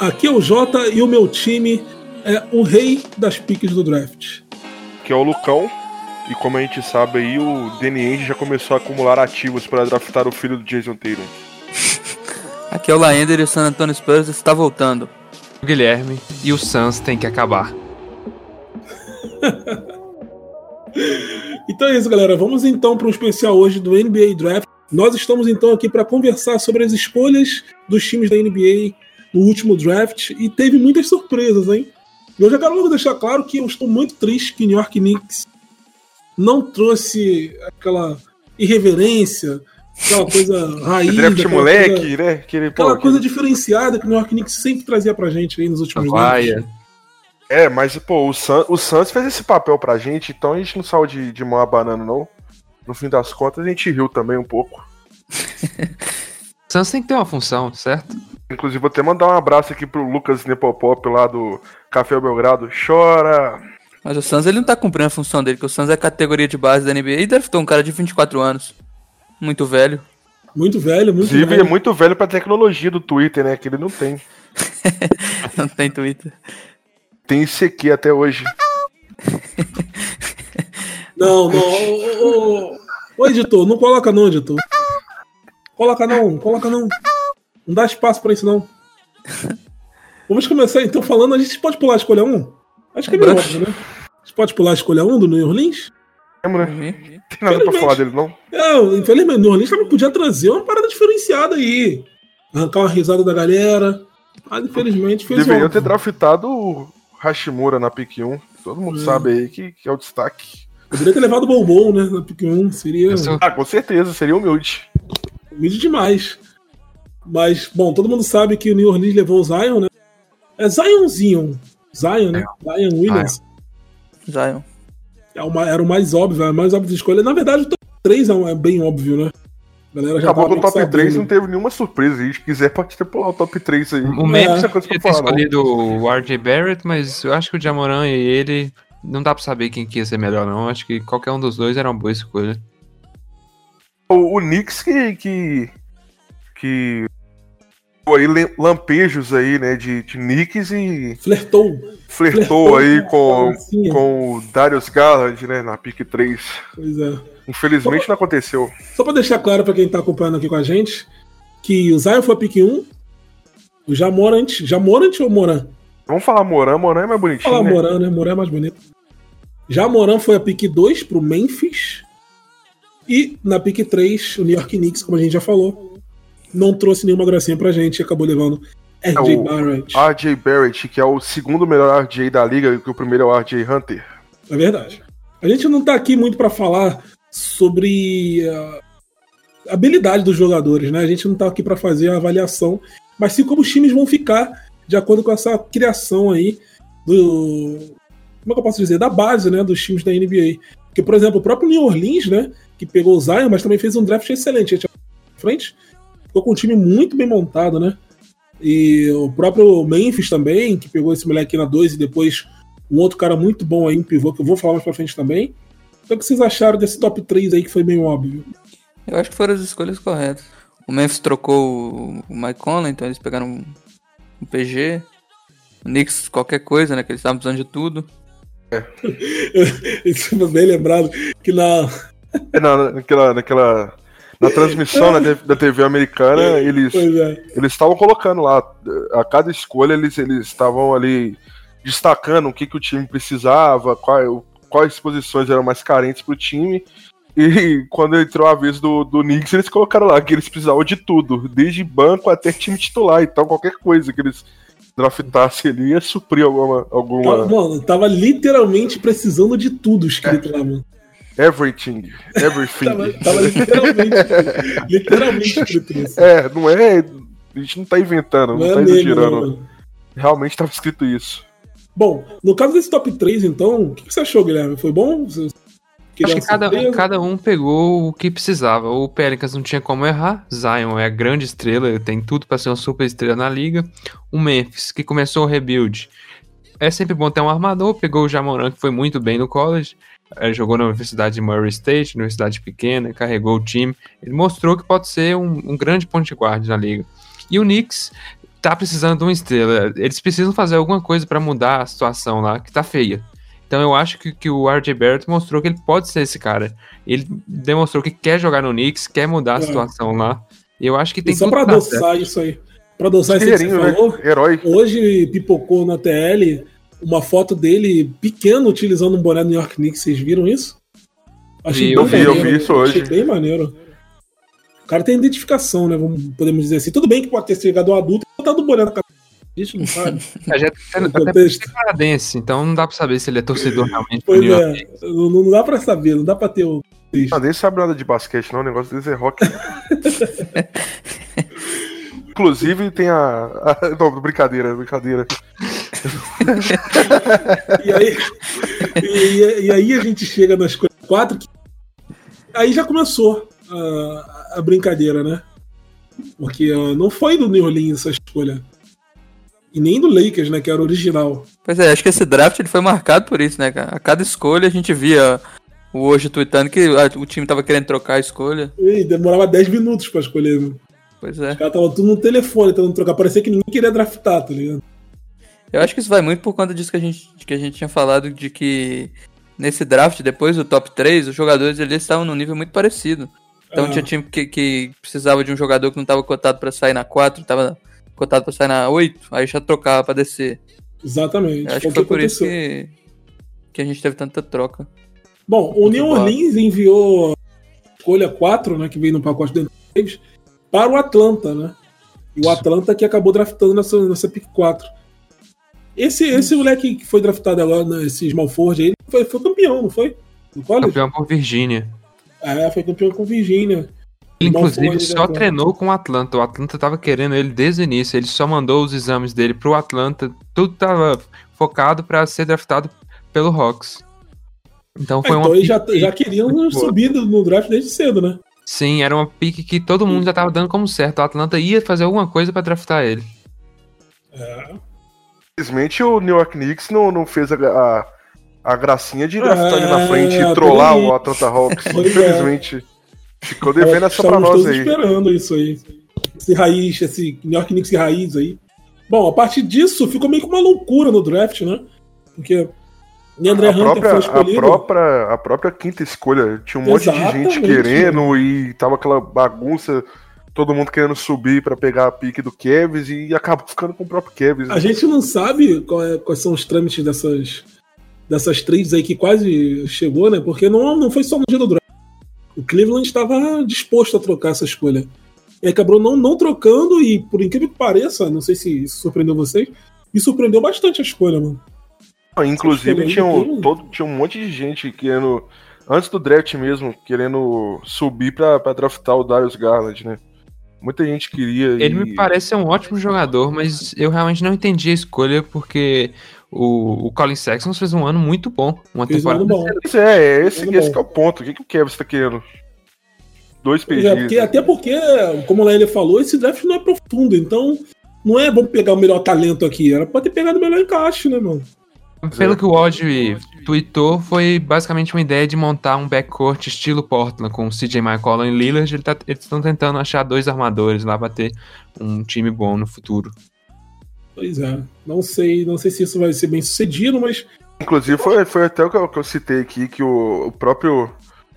Aqui é o Jota e o meu time é o rei das piques do draft. Que é o Lucão. E como a gente sabe aí, o Danny já começou a acumular ativos para draftar o filho do Jason Tatum. Aqui é o Laender e o San Antonio Spurs está voltando. O Guilherme e o Suns tem que acabar. então é isso, galera. Vamos então para um especial hoje do NBA Draft. Nós estamos então aqui para conversar sobre as escolhas dos times da NBA no último draft e teve muitas surpresas, hein? Eu já quero logo deixar claro que eu estou muito triste que o New York Knicks não trouxe aquela irreverência, aquela coisa raiz. Draft moleque, coisa, né? Aquele, aquela pô, coisa aquele... diferenciada que o New York Knicks sempre trazia pra gente aí nos últimos anos. É, mas, pô, o, San, o Santos fez esse papel pra gente, então a gente não saiu de, de mão a banana, não. No fim das contas, a gente riu também um pouco. o Santos tem que ter uma função, certo? Inclusive, vou até mandar um abraço aqui pro Lucas Nepopop lá do Café Belgrado. Chora! Mas o Suns ele não tá cumprindo a função dele, porque o Suns é categoria de base da NBA e deve ter um cara de 24 anos. Muito velho. Muito velho, muito Inclusive, velho. é muito velho pra tecnologia do Twitter, né? Que ele não tem. não tem Twitter. Tem ICQ até hoje. não, não. Ô, ô, ô, editor, não coloca não, editor. Coloca não, coloca não. Não dá espaço pra isso, não. Vamos começar então falando. A gente pode pular a escolha 1? Acho que é meio óbvio, né? A gente pode pular a escolha 1 do New Orleans? Temos, né? Tem nada pra falar dele, não? Não, infelizmente, o New Orleans também podia trazer uma parada diferenciada aí. Arrancar uma risada da galera. Mas infelizmente fez Deveriam ter draftado o Hashimura na pick 1. Todo mundo é. sabe aí que, que, é o destaque. Poderia ter levado o Bombom, né? Na pick 1. Seria. Ah, com certeza, seria humilde. Humilde demais. Mas, bom, todo mundo sabe que o New Orleans levou o Zion, né? É Zionzinho. Zion, né? É. Zion Williams. Zion. É uma, era o mais óbvio, a mais óbvia de escolha. Na verdade, o top 3 é, é bem óbvio, né? A galera já Acabou com o top sabendo. 3 não teve nenhuma surpresa. Se a gente quiser, pode ter pular o top 3 aí. O Memphis é. coisa ter escolhido o RJ Barrett, mas eu acho que o Jamoran e ele não dá pra saber quem que ia ser melhor, não. Acho que qualquer um dos dois era uma boa escolha. O, o Knicks que, que, que aí lampejos aí, né, de, de nicks e. Flertou. Flertou, Flertou aí com, com o Darius Garland, né, na pick 3. Pois é. Infelizmente não aconteceu. Só pra deixar claro pra quem tá acompanhando aqui com a gente, que o Zion foi a pick 1, o Jamorant. Jamorant ou Moran? Vamos falar Moran, Moran é mais bonitinho. Vamos falar né? Moran, né? Moran é mais bonito. Já Moran foi a pick 2 pro Memphis. E na pick 3, o New York Knicks, como a gente já falou, não trouxe nenhuma gracinha pra gente e acabou levando RJ é Barrett. RJ Barrett, que é o segundo melhor RJ da liga, que o primeiro é o RJ Hunter. É verdade. A gente não tá aqui muito para falar sobre a habilidade dos jogadores, né? A gente não tá aqui para fazer a avaliação, mas sim como os times vão ficar de acordo com essa criação aí do. Como é que eu posso dizer? Da base, né? Dos times da NBA. Porque, por exemplo, o próprio New Orleans, né? Que pegou o Zion, mas também fez um draft excelente. A gente frente ficou com um time muito bem montado, né? E o próprio Memphis também, que pegou esse moleque na 2 e depois um outro cara muito bom aí, um pivô, que eu vou falar mais pra frente também. Então o que vocês acharam desse top 3 aí que foi meio óbvio? Eu acho que foram as escolhas corretas. O Memphis trocou o Mike Conley, então eles pegaram um, um PG. O Knicks, qualquer coisa, né? Que eles estavam precisando de tudo. É. Isso foi bem lembrado que na. É, na, naquela, naquela na transmissão né, da TV americana, eles é. eles estavam colocando lá, a cada escolha eles eles estavam ali destacando o que, que o time precisava, qual, quais posições eram mais carentes para o time. E quando entrou a vez do, do Knicks, eles colocaram lá que eles precisavam de tudo, desde banco até time titular. Então, qualquer coisa que eles draftassem ali ia suprir alguma. alguma... Mano, tava literalmente precisando de tudo escrito é. lá, mano. Everything. Everything. tava, tava literalmente, literalmente escrito isso. É, não é. A gente não tá inventando, não, não é tá exagerando. Mesmo, Realmente tava escrito isso. Bom, no caso desse top 3, então, o que você achou, Guilherme? Foi bom? Você Acho que cada, cada um pegou o que precisava. O Pelicans não tinha como errar. Zion é a grande estrela, tem tudo para ser uma super estrela na liga. O Memphis, que começou o rebuild. É sempre bom ter um armador. Pegou o Jamoran, que foi muito bem no college. Ele jogou na Universidade de Murray State, universidade pequena, carregou o time. Ele mostrou que pode ser um, um grande ponte guarda na liga. E o Knicks tá precisando de uma estrela. Eles precisam fazer alguma coisa para mudar a situação lá, que tá feia. Então eu acho que, que o RJ Barrett mostrou que ele pode ser esse cara. Ele demonstrou que quer jogar no Knicks, quer mudar a é. situação lá. E eu acho que tem e só para adoçar isso aí. Para adoçar isso que você né? falou, Herói. hoje pipocou na TL uma foto dele pequeno utilizando um boné do New York Knicks. Vocês viram isso? Achei eu vi, maneiro, eu vi isso hoje. Achei bem maneiro. O cara tem identificação, né? Vamos, podemos dizer assim. Tudo bem que pode ter chegado um adulto e botado o boné na cabeça. A gente não sabe. A gente é canadense, então não dá pra saber se ele é torcedor realmente. Pois é, não, não, dá pra saber, não dá pra ter o. Não, nem sabe nada de basquete, não. O negócio deles é rock. Inclusive tem a. a... Não, brincadeira, brincadeira. e, aí, e, e, aí a gente chega nas quatro. Que... Aí já começou a, a brincadeira, né? Porque uh, não foi do New Orleans essa escolha. E nem do Lakers, né? Que era o original. Pois é, acho que esse draft ele foi marcado por isso, né, cara? A cada escolha a gente via o hoje tweetando que o time tava querendo trocar a escolha. E demorava 10 minutos pra escolher. Né? Pois é. Os caras estavam tudo no telefone tentando trocar. Parecia que ninguém queria draftar, tá ligado? Eu acho que isso vai muito por conta disso que a gente, que a gente tinha falado de que nesse draft, depois do top 3, os jogadores ali estavam num nível muito parecido. Então ah. tinha time que, que precisava de um jogador que não estava cotado para sair na 4, estava cotado para sair na 8, aí já trocava para descer. Exatamente. Eu acho que foi por isso que, que a gente teve tanta troca. Bom, o New Orleans enviou escolha 4, né, que veio no pacote do para o Atlanta, né? E o Atlanta que acabou draftando nessa, nessa pick 4. Esse, esse moleque que foi draftado agora, né, esse Smallford aí, foi, foi campeão, não foi? No Campeão por Virgínia. É, foi campeão com Virgínia. Ele, inclusive, só treinou com o Atlanta. O Atlanta tava querendo ele desde o início. Ele só mandou os exames dele pro Atlanta. Tudo tava focado para ser draftado pelo Hawks. Então foi é, uma. Então eles já, já queriam subir no draft desde cedo, né? Sim, era uma pique que todo mundo já tava dando como certo. O Atlanta ia fazer alguma coisa para draftar ele. É. Infelizmente o New York Knicks não, não fez a, a, a gracinha de draftar é, na frente e trollar o Atlanta Hawks. É. Infelizmente. Ficou devendo essa pra nós aí. esperando isso aí. Esse raiz, esse New York Knicks raiz aí. Bom, a partir disso ficou meio que uma loucura no draft, né? Porque André a Hunter própria, foi escolhido. A própria, a própria quinta escolha tinha um monte de gente querendo e tava aquela bagunça todo mundo querendo subir para pegar a pique do Kevs e acabou ficando com o próprio Kevs. Né? A gente não sabe é, quais são os trâmites dessas, dessas trades aí que quase chegou, né? Porque não, não foi só no dia do draft. O Cleveland estava disposto a trocar essa escolha. E acabou não, não trocando, e por incrível que pareça, não sei se isso surpreendeu vocês, me surpreendeu bastante a escolha, mano. Inclusive, tinha um, todo, tinha um monte de gente querendo, antes do draft mesmo, querendo subir pra, pra draftar o Darius Garland, né? Muita gente queria. Ele e... me parece um ótimo jogador, mas eu realmente não entendi a escolha porque o, o Colin Sexton fez um ano muito bom. Uma temporada um bom. É, é, esse, esse é o ponto. O que, que o Kevin está querendo? Dois PGs. É, porque, até porque, como o ele falou, esse draft não é profundo, então não é bom pegar o melhor talento aqui. Era pra ter pegado o melhor encaixe, né, mano? Pelo que o Odd tweetou, foi basicamente uma ideia de montar um backcourt estilo Portland, com CJ McCollum e Lillard. Ele tá, eles estão tentando achar dois armadores lá para ter um time bom no futuro. Pois é, não sei, não sei se isso vai ser bem sucedido, mas. Inclusive foi, foi até o que eu, que eu citei aqui, que o, o próprio,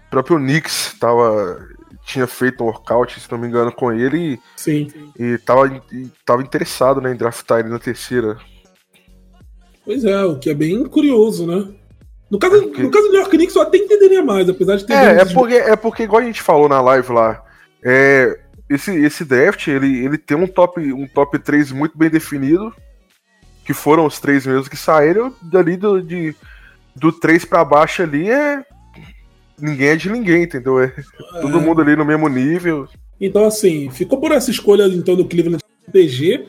próprio Knicks tava, tinha feito um workout, se não me engano, com ele e, Sim. e, tava, e tava interessado né, em draftar ele na terceira. Pois é, o que é bem curioso, né? No caso, é no caso do New York Knicks, eu até entenderia mais, apesar de ter. É, é porque, é porque, igual a gente falou na live lá, é, esse, esse draft ele, ele tem um top, um top 3 muito bem definido, que foram os três mesmos que saíram, dali do, de, do 3 para baixo ali é. Ninguém é de ninguém, entendeu? É, é, todo mundo ali no mesmo nível. Então, assim, ficou por essa escolha então do Cleveland PG,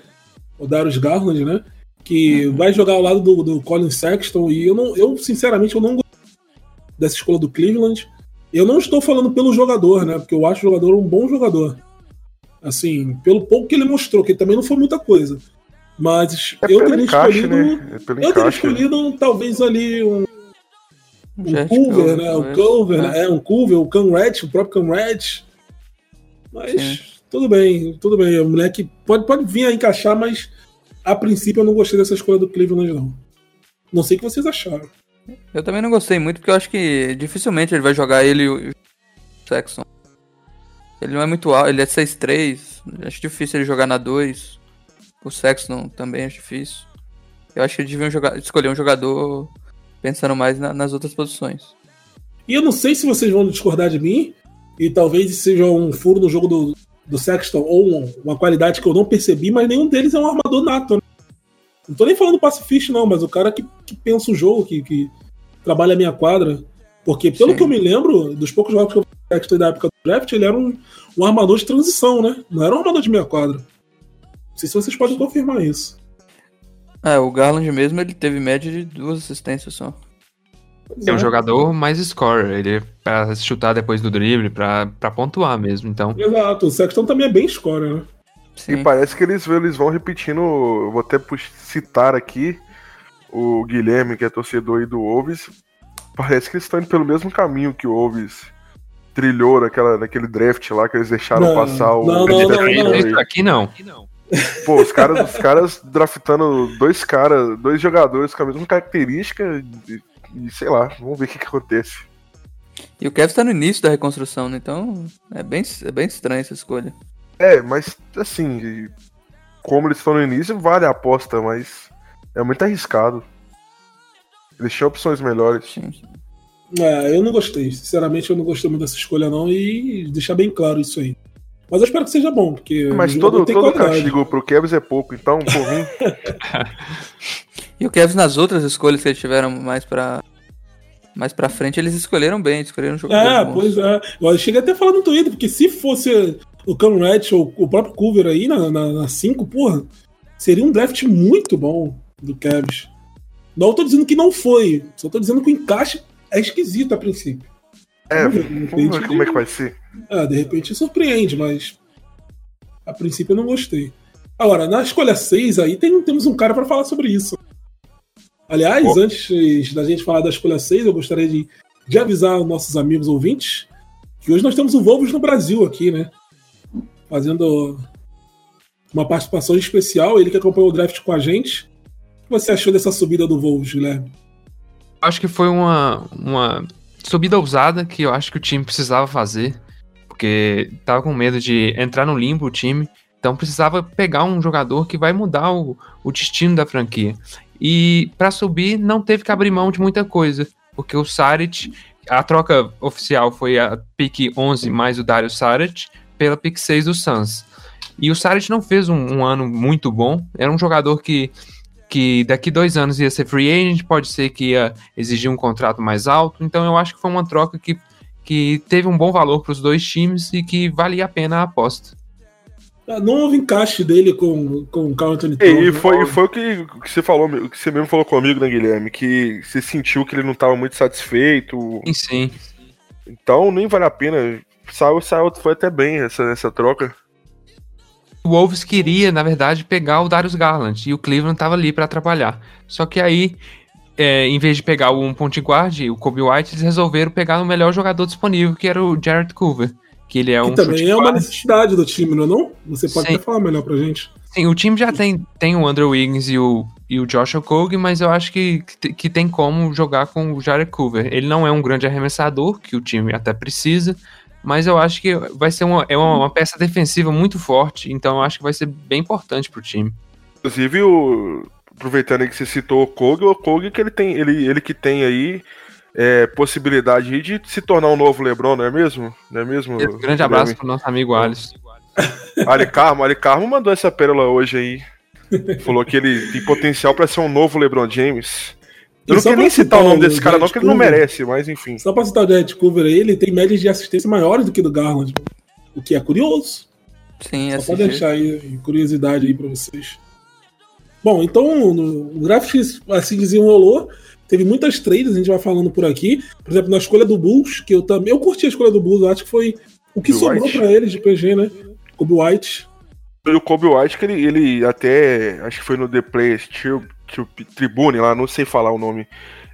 o Darius Garland, né? Que vai jogar ao lado do, do Colin Sexton e eu não, eu sinceramente eu não gosto dessa escola do Cleveland. Eu não estou falando pelo jogador, né? Porque eu acho o jogador um bom jogador. Assim, pelo pouco que ele mostrou, que também não foi muita coisa. Mas é eu teria encaixe, escolhido. Né? É eu teria né? escolhido talvez ali um. Um Culver, né? O Culver, né? É, um Culver, o Conrad, o próprio Conrad. Mas Sim. tudo bem, tudo bem. O moleque pode, pode vir a encaixar, mas a princípio eu não gostei dessa escolha do Cleveland, não. Não sei o que vocês acharam. Eu também não gostei muito, porque eu acho que dificilmente ele vai jogar ele e o Sexton. Ele não é muito alto, ele é 6'3". Acho difícil ele jogar na 2. O Sexton também acho difícil. Eu acho que eles deviam jogar, escolher um jogador pensando mais na, nas outras posições. E eu não sei se vocês vão discordar de mim, e talvez seja um furo no jogo do, do Sexton, ou uma qualidade que eu não percebi, mas nenhum deles é um armador nato. Né? Não tô nem falando pacifista, não, mas o cara que, que pensa o jogo, que, que trabalha a minha quadra. Porque, pelo Sim. que eu me lembro, dos poucos jogos que eu vi Sexton da época do draft, ele era um, um armador de transição, né? Não era um armador de meia quadra. Não sei se vocês podem confirmar isso. É, o Garland mesmo, ele teve média de duas assistências só. É um jogador mais scorer, ele é pra chutar depois do drible, pra, pra pontuar mesmo, então... Exato, o Sexton também é bem scorer, né? Sim. E parece que eles, eles vão repetindo, vou até citar aqui, o Guilherme, que é torcedor aí do Wolves, parece que eles estão indo pelo mesmo caminho que o Wolves trilhou naquela, naquele draft lá, que eles deixaram não, passar o... Não, não, não, não, Aqui não. Aqui não. Pô, os caras, os caras draftando dois caras, dois jogadores com a mesma característica e, sei lá, vamos ver o que, que acontece. E o Kevin está no início da reconstrução, né? Então é bem, é bem estranha essa escolha. É, mas assim, como eles estão no início, vale a aposta, mas é muito arriscado. Eles tinham opções melhores. Sim, sim. É, eu não gostei. Sinceramente, eu não gostei muito dessa escolha, não. E deixar bem claro isso aí. Mas eu espero que seja bom, porque. Mas todo, todo castigo pro Kevs é pouco, então, por mim. e o Kevs nas outras escolhas que eles tiveram mais pra. Mais pra frente, eles escolheram bem, escolheram um jogador. É, pois é. Eu cheguei até a falar no Twitter, porque se fosse o Cam Reddish ou o próprio Culver aí na 5, porra, seria um draft muito bom do Kevs. Não tô dizendo que não foi, só tô dizendo que o encaixe é esquisito a princípio. É, vamos ver, vamos ver como é que vai ser. Ah, de repente surpreende, mas a princípio eu não gostei. Agora, na escolha 6 aí tem, temos um cara para falar sobre isso. Aliás, oh. antes da gente falar da escolha 6, eu gostaria de, de avisar os nossos amigos ouvintes que hoje nós temos o Volvos no Brasil aqui, né? Fazendo uma participação especial, ele que acompanhou o draft com a gente. O que você achou dessa subida do Volvos, Guilherme? Acho que foi uma, uma subida ousada que eu acho que o time precisava fazer, porque tava com medo de entrar no limbo o time, então precisava pegar um jogador que vai mudar o, o destino da franquia. E para subir não teve que abrir mão de muita coisa, porque o Saric, a troca oficial foi a pick 11 mais o Dario Saric pela pick 6 do Suns. E o Saric não fez um, um ano muito bom, era um jogador que que daqui dois anos ia ser free agent, pode ser que ia exigir um contrato mais alto. Então eu acho que foi uma troca que, que teve um bom valor para os dois times e que valia a pena a aposta. Ah, não houve encaixe dele com, com o Carl Anthony Towns. E, e, foi, e foi o que, que você falou, que você mesmo falou comigo, né, Guilherme? Que você sentiu que ele não estava muito satisfeito. Sim, sim. Então nem vale a pena. Saiu, saiu, foi até bem essa, essa troca o Wolves queria, na verdade, pegar o Darius Garland e o Cleveland estava ali para atrapalhar. Só que aí, é, em vez de pegar o um point guard, o Kobe White, eles resolveram pegar o melhor jogador disponível, que era o Jared Coover. Que ele é que um também é uma necessidade do time, não é não? Você pode Sim. até falar melhor pra gente. Sim, o time já tem, tem o Andrew Wiggins e o, e o Josh Okogie, mas eu acho que, que tem como jogar com o Jared Coover. Ele não é um grande arremessador, que o time até precisa, mas eu acho que vai ser uma, é uma, uma, peça defensiva muito forte, então eu acho que vai ser bem importante pro time. Inclusive, o, aproveitando que você citou o Kog, o Kog que ele tem, ele, ele que tem aí é, possibilidade de se tornar um novo LeBron, não é mesmo? Não é mesmo? Um grande abraço pro nosso amigo Alisson. Ali Carmo, Ali Carmo mandou essa pérola hoje aí. Falou que ele tem potencial para ser um novo LeBron James. Eu não quero nem citar o nome desse cara, não, porque ele não merece, mas enfim. Só pra citar o Jared Coover aí, ele tem médias de assistência maiores do que do Garland, o que é curioso. Sim, Só pra deixar aí curiosidade aí pra vocês. Bom, então o draft assim desenrolou. Teve muitas trades, a gente vai falando por aqui. Por exemplo, na escolha do Bulls, que eu também. Eu curti a escolha do Bulls, acho que foi o que Kobe sobrou para eles de PG, né? Kobe White. O Kobe White, que ele, ele até. Acho que foi no The Play Tribune lá, não sei falar o nome.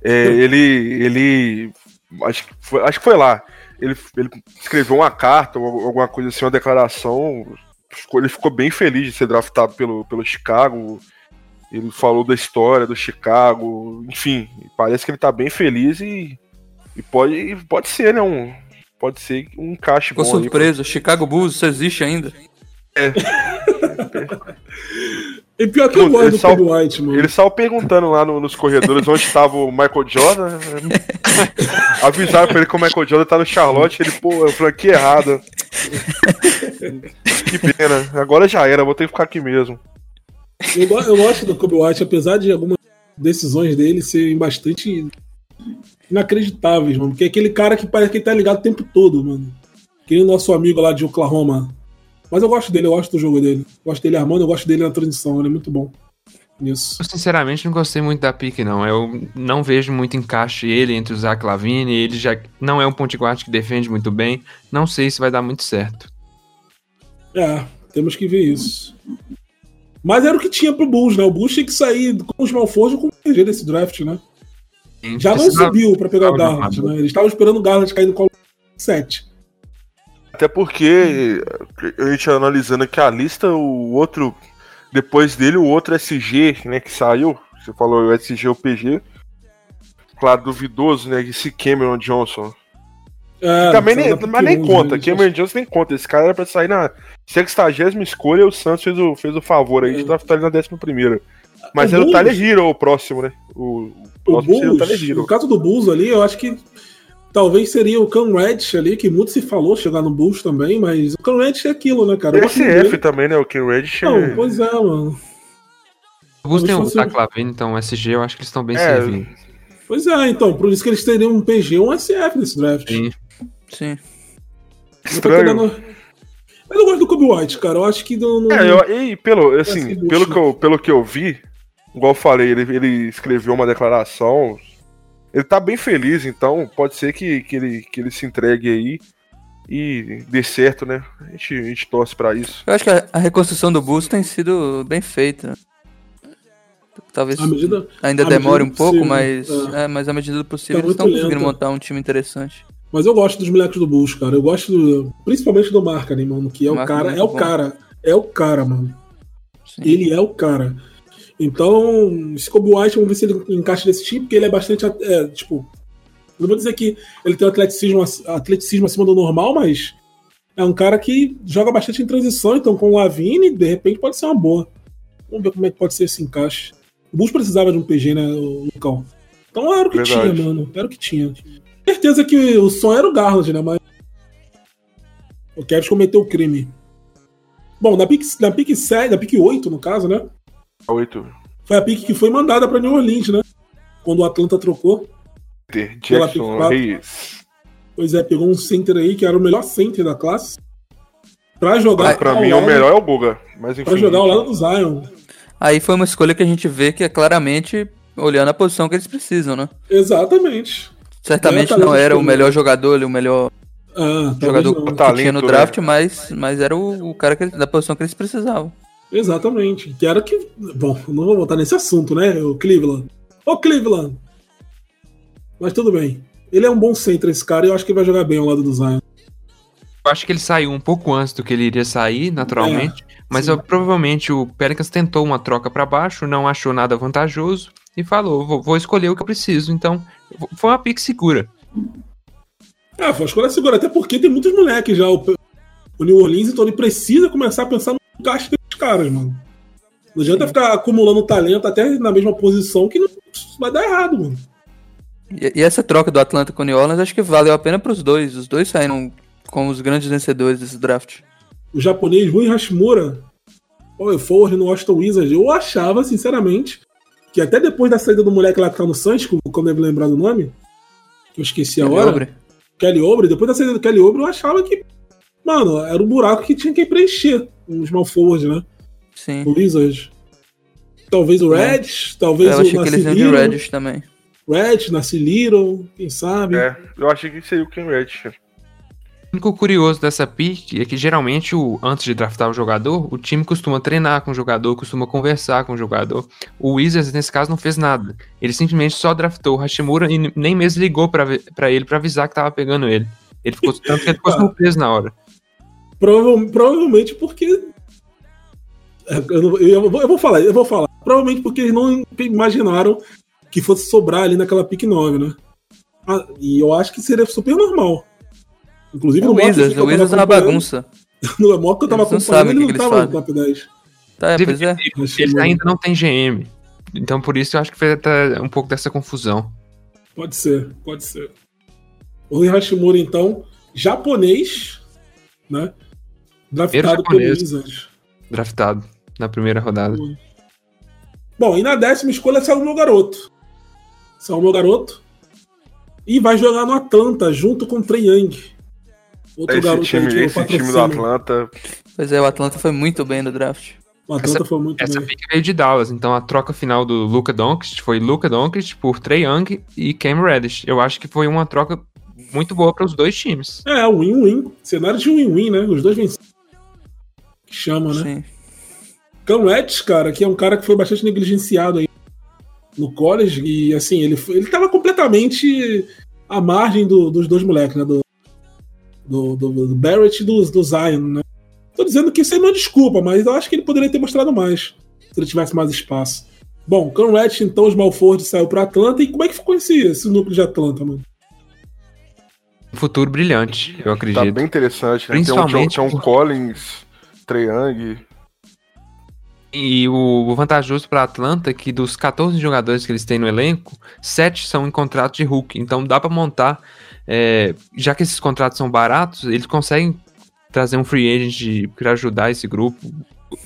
É, ele, ele acho que, foi, acho que foi lá. Ele, ele escreveu uma carta alguma coisa assim, uma declaração ele ficou bem feliz de ser draftado pelo, pelo Chicago. Ele falou da história do Chicago, enfim, parece que ele tá bem feliz e, e pode, pode ser, né? Um, pode ser um encaixe Ficou bom. surpreso, aí, Chicago Bulls, isso existe ainda? É. E pior que eu gosto do Kobe White, mano. Eles estavam perguntando lá no, nos corredores onde estava o Michael Jordan. Avisaram pra ele que o Michael Jordan tá no Charlotte. Ele, pô, eu falei, que errado. que pena. Agora já era, vou ter que ficar aqui mesmo. Eu, eu gosto do Kobe White, apesar de algumas decisões dele serem bastante inacreditáveis, mano. Porque é aquele cara que parece que ele tá ligado o tempo todo, mano. Que o nosso amigo lá de Oklahoma, mas eu gosto dele, eu gosto do jogo dele. Eu gosto dele armando, eu gosto dele na transição, ele é muito bom nisso. Eu sinceramente não gostei muito da pique, não. Eu não vejo muito encaixe ele entre o Zach Lavine, ele já não é um ponte guard que defende muito bem. Não sei se vai dar muito certo. É, temos que ver isso. Mas era o que tinha pro Bulls, né? O Bulls tinha que sair com os Malforge com o PG desse draft, né? Já não subiu para pegar o Garland, né? Eles estavam esperando o Garland cair no colo 7. Até porque a gente analisando aqui a lista, o outro, depois dele, o outro SG, né, que saiu, você falou o SG ou PG, claro, duvidoso, né, esse Cameron Johnson. É, também nem, mas nem conta, né, Cameron Johnson nem conta, esse cara era pra sair na 60 escolha e o Santos fez o, fez o favor aí de draftar ele na 11 primeira. Mas o era Bulls, o Tyler Hero o próximo, né? O, o, o Bulls, o Tyler Hero. No caso do Bulls ali, eu acho que Talvez seria o Cam Reddish ali, que muito se falou chegar no Bulls também, mas o Cam Reddish é aquilo, né, cara? O SF também, né? O Cam Reddish Não, é... pois é, mano. O Bulls tem o Zach Lavine, então o SG eu acho que eles estão bem é... servindo. Pois é, então, por isso que eles teriam um PG ou um SF nesse draft. Sim. Sim. Estranho. Querendo... Eu não gosto do Kobe White, cara. Eu acho que não. não... É, eu, e pelo, assim, pelo, que eu, pelo que eu vi, igual eu falei, ele, ele escreveu uma declaração ele tá bem feliz, então pode ser que, que, ele, que ele se entregue aí e dê certo, né? A gente, a gente torce pra isso. Eu acho que a, a reconstrução do Bulls tem sido bem feita. Talvez medida, ainda demore um pouco, mas, é. É, mas à medida do possível tá eles estão conseguindo montar um time interessante. Mas eu gosto dos moleques do Bulls, cara. Eu gosto do, principalmente do Marca, mano? Que é o cara, é o bom. cara. É o cara, mano. Sim. Ele é o cara. Então, esse Kobe White, vamos ver se ele encaixa nesse time, porque ele é bastante. É, tipo, não vou dizer que ele tem um atleticismo, atleticismo acima do normal, mas é um cara que joga bastante em transição, então com o Lavine, de repente pode ser uma boa. Vamos ver como é que pode ser esse encaixe. O Bulls precisava de um PG, né, Lucão? Então era o que Verdade. tinha, mano. Era o que tinha. Certeza que o sonho era o Garland, né? Mas. O Kevin cometeu o crime. Bom, na pick, na pick 7, na pick 8, no caso, né? 8. Foi a pick que foi mandada para New Orleans, né? Quando o Atlanta trocou. Jackson Reis. Pois é, pegou um center aí que era o melhor center da classe. Pra jogar. Ah, pra mim, lado, o melhor é o Guga. Mas enfim. Pra jogar ao lado do Zion. Aí foi uma escolha que a gente vê que é claramente olhando a posição que eles precisam, né? Exatamente. Certamente não era o melhor jogador, o melhor ah, jogador que talento, tinha no draft, né? mas, mas era o, o cara que, da posição que eles precisavam. Exatamente. Que era que. Bom, não vou voltar nesse assunto, né? O Cleveland. Ô, Cleveland! Mas tudo bem. Ele é um bom centro, esse cara, e eu acho que vai jogar bem ao lado do Zion. Eu acho que ele saiu um pouco antes do que ele iria sair, naturalmente. É, mas eu, provavelmente o Pelicans tentou uma troca para baixo, não achou nada vantajoso e falou: vou, vou, escolher o que eu preciso. Então, foi uma pick segura. É, foi uma escolha segura, até porque tem muitos moleques já. O, o New Orleans, então ele precisa começar a pensar no encaixe caras, mano. Não adianta ficar acumulando talento até na mesma posição que não vai dar errado, mano. E, e essa troca do Atlanta com o New Orleans acho que valeu a pena pros dois. Os dois saíram com os grandes vencedores desse draft. O japonês Rui Hashimura, o forward no Washington Wizards, eu achava, sinceramente, que até depois da saída do moleque lá que tá no Santos, eu deve lembrar do nome, que eu esqueci Kelly hora. Obre. Kelly Obre, depois da saída do Kelly Obre, eu achava que, mano, era um buraco que tinha que preencher, um small forward, né? Sim. O Wizards. Talvez o Red, talvez eu o achei que eles iam de também. Red, Nasci Little, quem sabe. É, eu achei que seria o Ken Red. O único curioso dessa pick é que geralmente, o, antes de draftar o jogador, o time costuma treinar com o jogador, costuma conversar com o jogador. O Wizards, nesse caso, não fez nada. Ele simplesmente só draftou o Hashimura e nem mesmo ligou para ele para avisar que tava pegando ele. Ele ficou tanto que ele ficou surpreso na hora. Prova, provavelmente porque Eu, não, eu, eu, vou falar, eu vou falar. Provavelmente porque eles não imaginaram que fosse sobrar ali naquela pick 9, né? Ah, e eu acho que seria super normal. Inclusive no Wizards, o Wizards é uma bagunça. No modo que eu tava acompanhando, ele não tava no top 10. Tá, pois é. Eles ainda não tem GM. Então por isso eu acho que foi até um pouco dessa confusão. Pode ser, pode ser. O Hashimura, então, japonês, né? Draftado pelo Wizards. Draftado na primeira rodada. Bom, e na décima escolha saiu o meu garoto. Saiu o meu garoto. E vai jogar no Atlanta, junto com o Trey Young. Outro esse garoto time, esse time do Atlanta. Pois é, o Atlanta foi muito bem no draft. O Atlanta essa, foi muito essa bem. pick veio de Dallas, então a troca final do Luca Doncic foi Luca Doncic por Trey Young e Cam Reddish. Eu acho que foi uma troca muito boa para os dois times. É, win-win. Cenário de win-win, né? Os dois venceram. Que chama, né? Sim. Cam Reddish, cara, que é um cara que foi bastante negligenciado aí no college e assim, ele, ele tava completamente à margem do, dos dois moleques, né? Do, do, do, do Barrett e do, do Zion, né? Tô dizendo que isso aí não é desculpa, mas eu acho que ele poderia ter mostrado mais se ele tivesse mais espaço. Bom, Conrad, então, os Malford saiu para Atlanta. E como é que ficou esse, esse núcleo de Atlanta, mano? Um futuro brilhante, eu acredito. Tá bem interessante, né? Principalmente tem um, tem um Collins, Trae Young. E o, o vantajoso para Atlanta é que dos 14 jogadores que eles têm no elenco, 7 são em contrato de Hulk. Então dá para montar, é, já que esses contratos são baratos, eles conseguem trazer um free agent para ajudar esse grupo.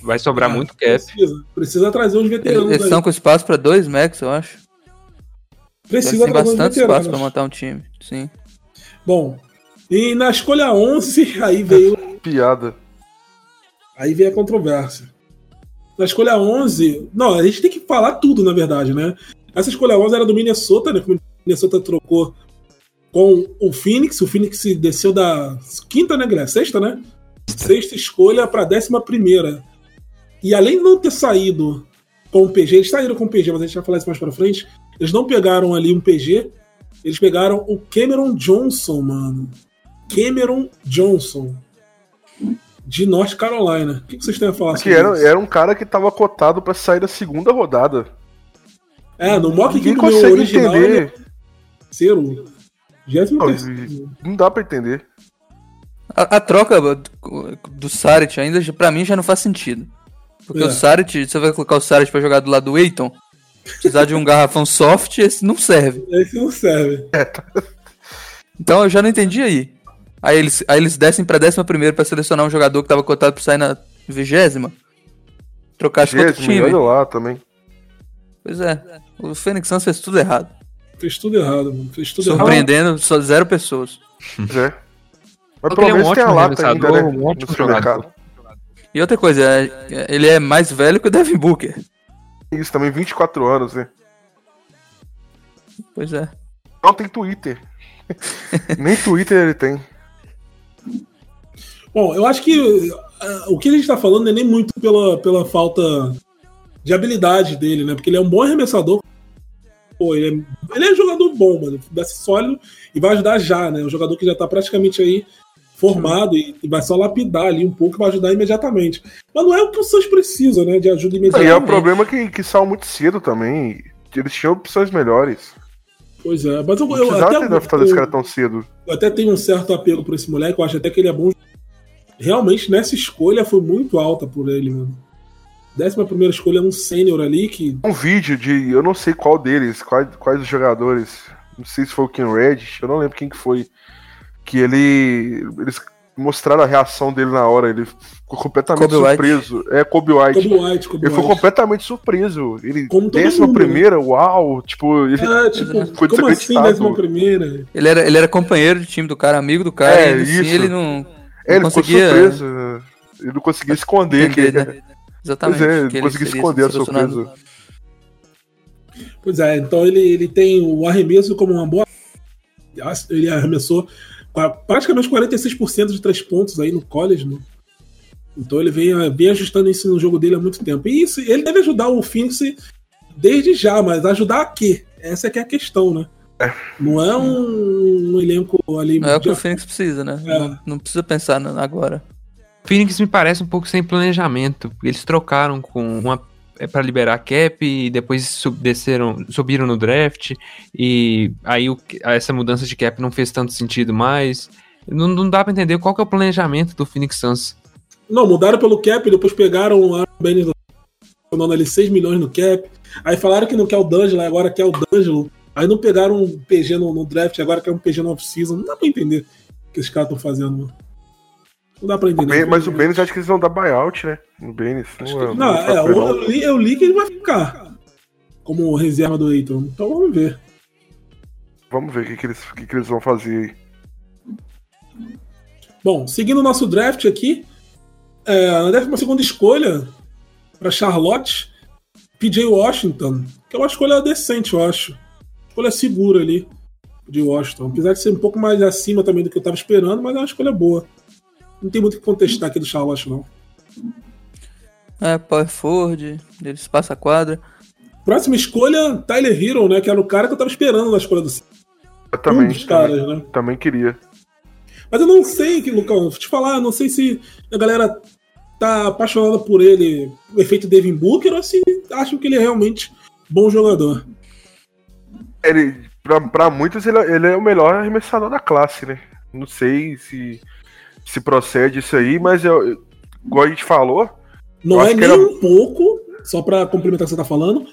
Vai sobrar ah, muito cap. Precisa, precisa trazer uns veteranos. Eles estão com espaço para dois max, eu acho. Precisa tem bastante espaço para montar um time, sim. Bom, e na escolha 11, aí veio. Piada. Aí veio a controvérsia. Na escolha 11, não, a gente tem que falar tudo, na verdade, né? Essa escolha 11 era do Minnesota, né? O Minnesota trocou com o Phoenix. O Phoenix desceu da quinta, né, Guilherme? Sexta, né? Sexta escolha para décima primeira. E além de não ter saído com o PG, eles saíram com o PG, mas a gente vai falar isso mais para frente. Eles não pegaram ali um PG, eles pegaram o Cameron Johnson, mano. Cameron Johnson. De North Carolina. O que vocês têm a falar sobre que era, isso? era um cara que tava cotado para sair da segunda rodada. É, no mock que meu original entender. É 23. Não, dá pra entender. A, a troca do, do Saric ainda, pra mim, já não faz sentido. Porque é. o Saric, você vai colocar o Saric pra jogar do lado do Eiton? Precisar de um garrafão soft, esse não serve. Esse não serve. É. Então eu já não entendi aí. Aí eles, aí eles descem pra 11 pra selecionar um jogador que tava cotado pra sair na vigésima. Trocar de outro lá também. Pois é, o Phoenix Suns fez tudo errado. Fez tudo errado, mano. Fez tudo Surpreendendo errado. só zero pessoas. É. Mas pelo menos tem a lata ainda, né? Um ótimo jogador. E outra coisa, é, ele é mais velho que o Devin Booker. Isso, também 24 anos, né? Pois é. Não tem Twitter. Nem Twitter ele tem. Bom, eu acho que uh, o que a gente tá falando é nem muito pela, pela falta de habilidade dele, né? Porque ele é um bom arremessador, pô, ele é, ele é jogador bom, mano. Desce sólido e vai ajudar já, né? Um jogador que já tá praticamente aí formado e, e, vai só lapidar ali um pouco vai ajudar imediatamente. Mas não é o que o Santos precisa, né? De ajuda imediata. E é o problema que, que saiu muito cedo também. Eles tinham opções melhores. Pois é, mas eu, não eu até. Ter eu, esse cara tão cedo. Eu até tenho um certo apelo por esse moleque, eu acho até que ele é bom. Realmente, nessa escolha foi muito alta por ele, mano. Décima primeira escolha é um sênior ali que. Um vídeo de. Eu não sei qual deles, quais, quais os jogadores. Não sei se foi o Ken Reddish, eu não lembro quem que foi. Que ele. Eles mostraram a reação dele na hora. Ele ficou completamente Kobe surpreso. White. É, Kobe White. Kobe White Kobe ele White. ficou completamente surpreso. Ele, Como décima mundo, né? primeira, né? uau! Tipo, ele é, tipo, foi como assim décima primeira? Ele era, ele era companheiro de time do cara, amigo do cara, é, e assim, ele não. É, ele conseguia... ficou surpreso. Ele não conseguia esconder. Entender, que... né? Exatamente. Pois é, consegui esconder a surpresa. Pois é, então ele, ele tem o arremesso como uma boa. Ele arremessou praticamente 46% de três pontos aí no college, né? Então ele vem, vem ajustando isso no jogo dele há muito tempo. E isso, ele deve ajudar o Phoenix desde já, mas ajudar a quê? Essa é que é a questão, né? É. Não é um, um, elenco ali. Não é o que o Phoenix precisa, né? É. Não, não, precisa pensar agora. Phoenix me parece um pouco sem planejamento. Eles trocaram com uma é para liberar cap e depois sub, desceram, subiram no draft e aí o, essa mudança de cap não fez tanto sentido mais. Não, não dá para entender qual que é o planejamento do Phoenix Suns. Não, mudaram pelo cap, depois pegaram o Baines dando ali 6 milhões no cap. Aí falaram que não quer o D'Angelo, agora quer o D'Angelo. Aí não pegaram um PG no, no draft, agora quer um PG no off-season. Não dá pra entender o que esses caras estão fazendo, mano. Não dá pra entender. Ben, mas o Benes acho que eles vão dar buyout, né? O Benes. Não, não, é, eu, li, eu li que ele vai ficar como reserva do Eiton. Então vamos ver. Vamos ver o que, que, eles, que, que eles vão fazer aí. Bom, seguindo o nosso draft aqui, é, na segunda escolha para Charlotte, PJ Washington, que é uma escolha decente, eu acho. Escolha segura ali de Washington. Apesar de ser um pouco mais acima também do que eu estava esperando, mas é uma escolha boa. Não tem muito o que contestar aqui do Charlotte, não. É, Power Ford, eles passa a quadra. Próxima escolha, Tyler Hero, né? Que era o cara que eu tava esperando na escolha do Eu também, um dos caras, também, né? também queria. Mas eu não sei, que, Lucão, vou te falar, não sei se a galera tá apaixonada por ele, o efeito Devin Booker, ou se acham que ele é realmente bom jogador. Ele, pra, pra muitos, ele, é, ele é o melhor arremessador da classe, né? Não sei se se procede isso aí, mas eu, igual a gente falou. Não é nem era... um pouco, só para complementar o que você tá falando,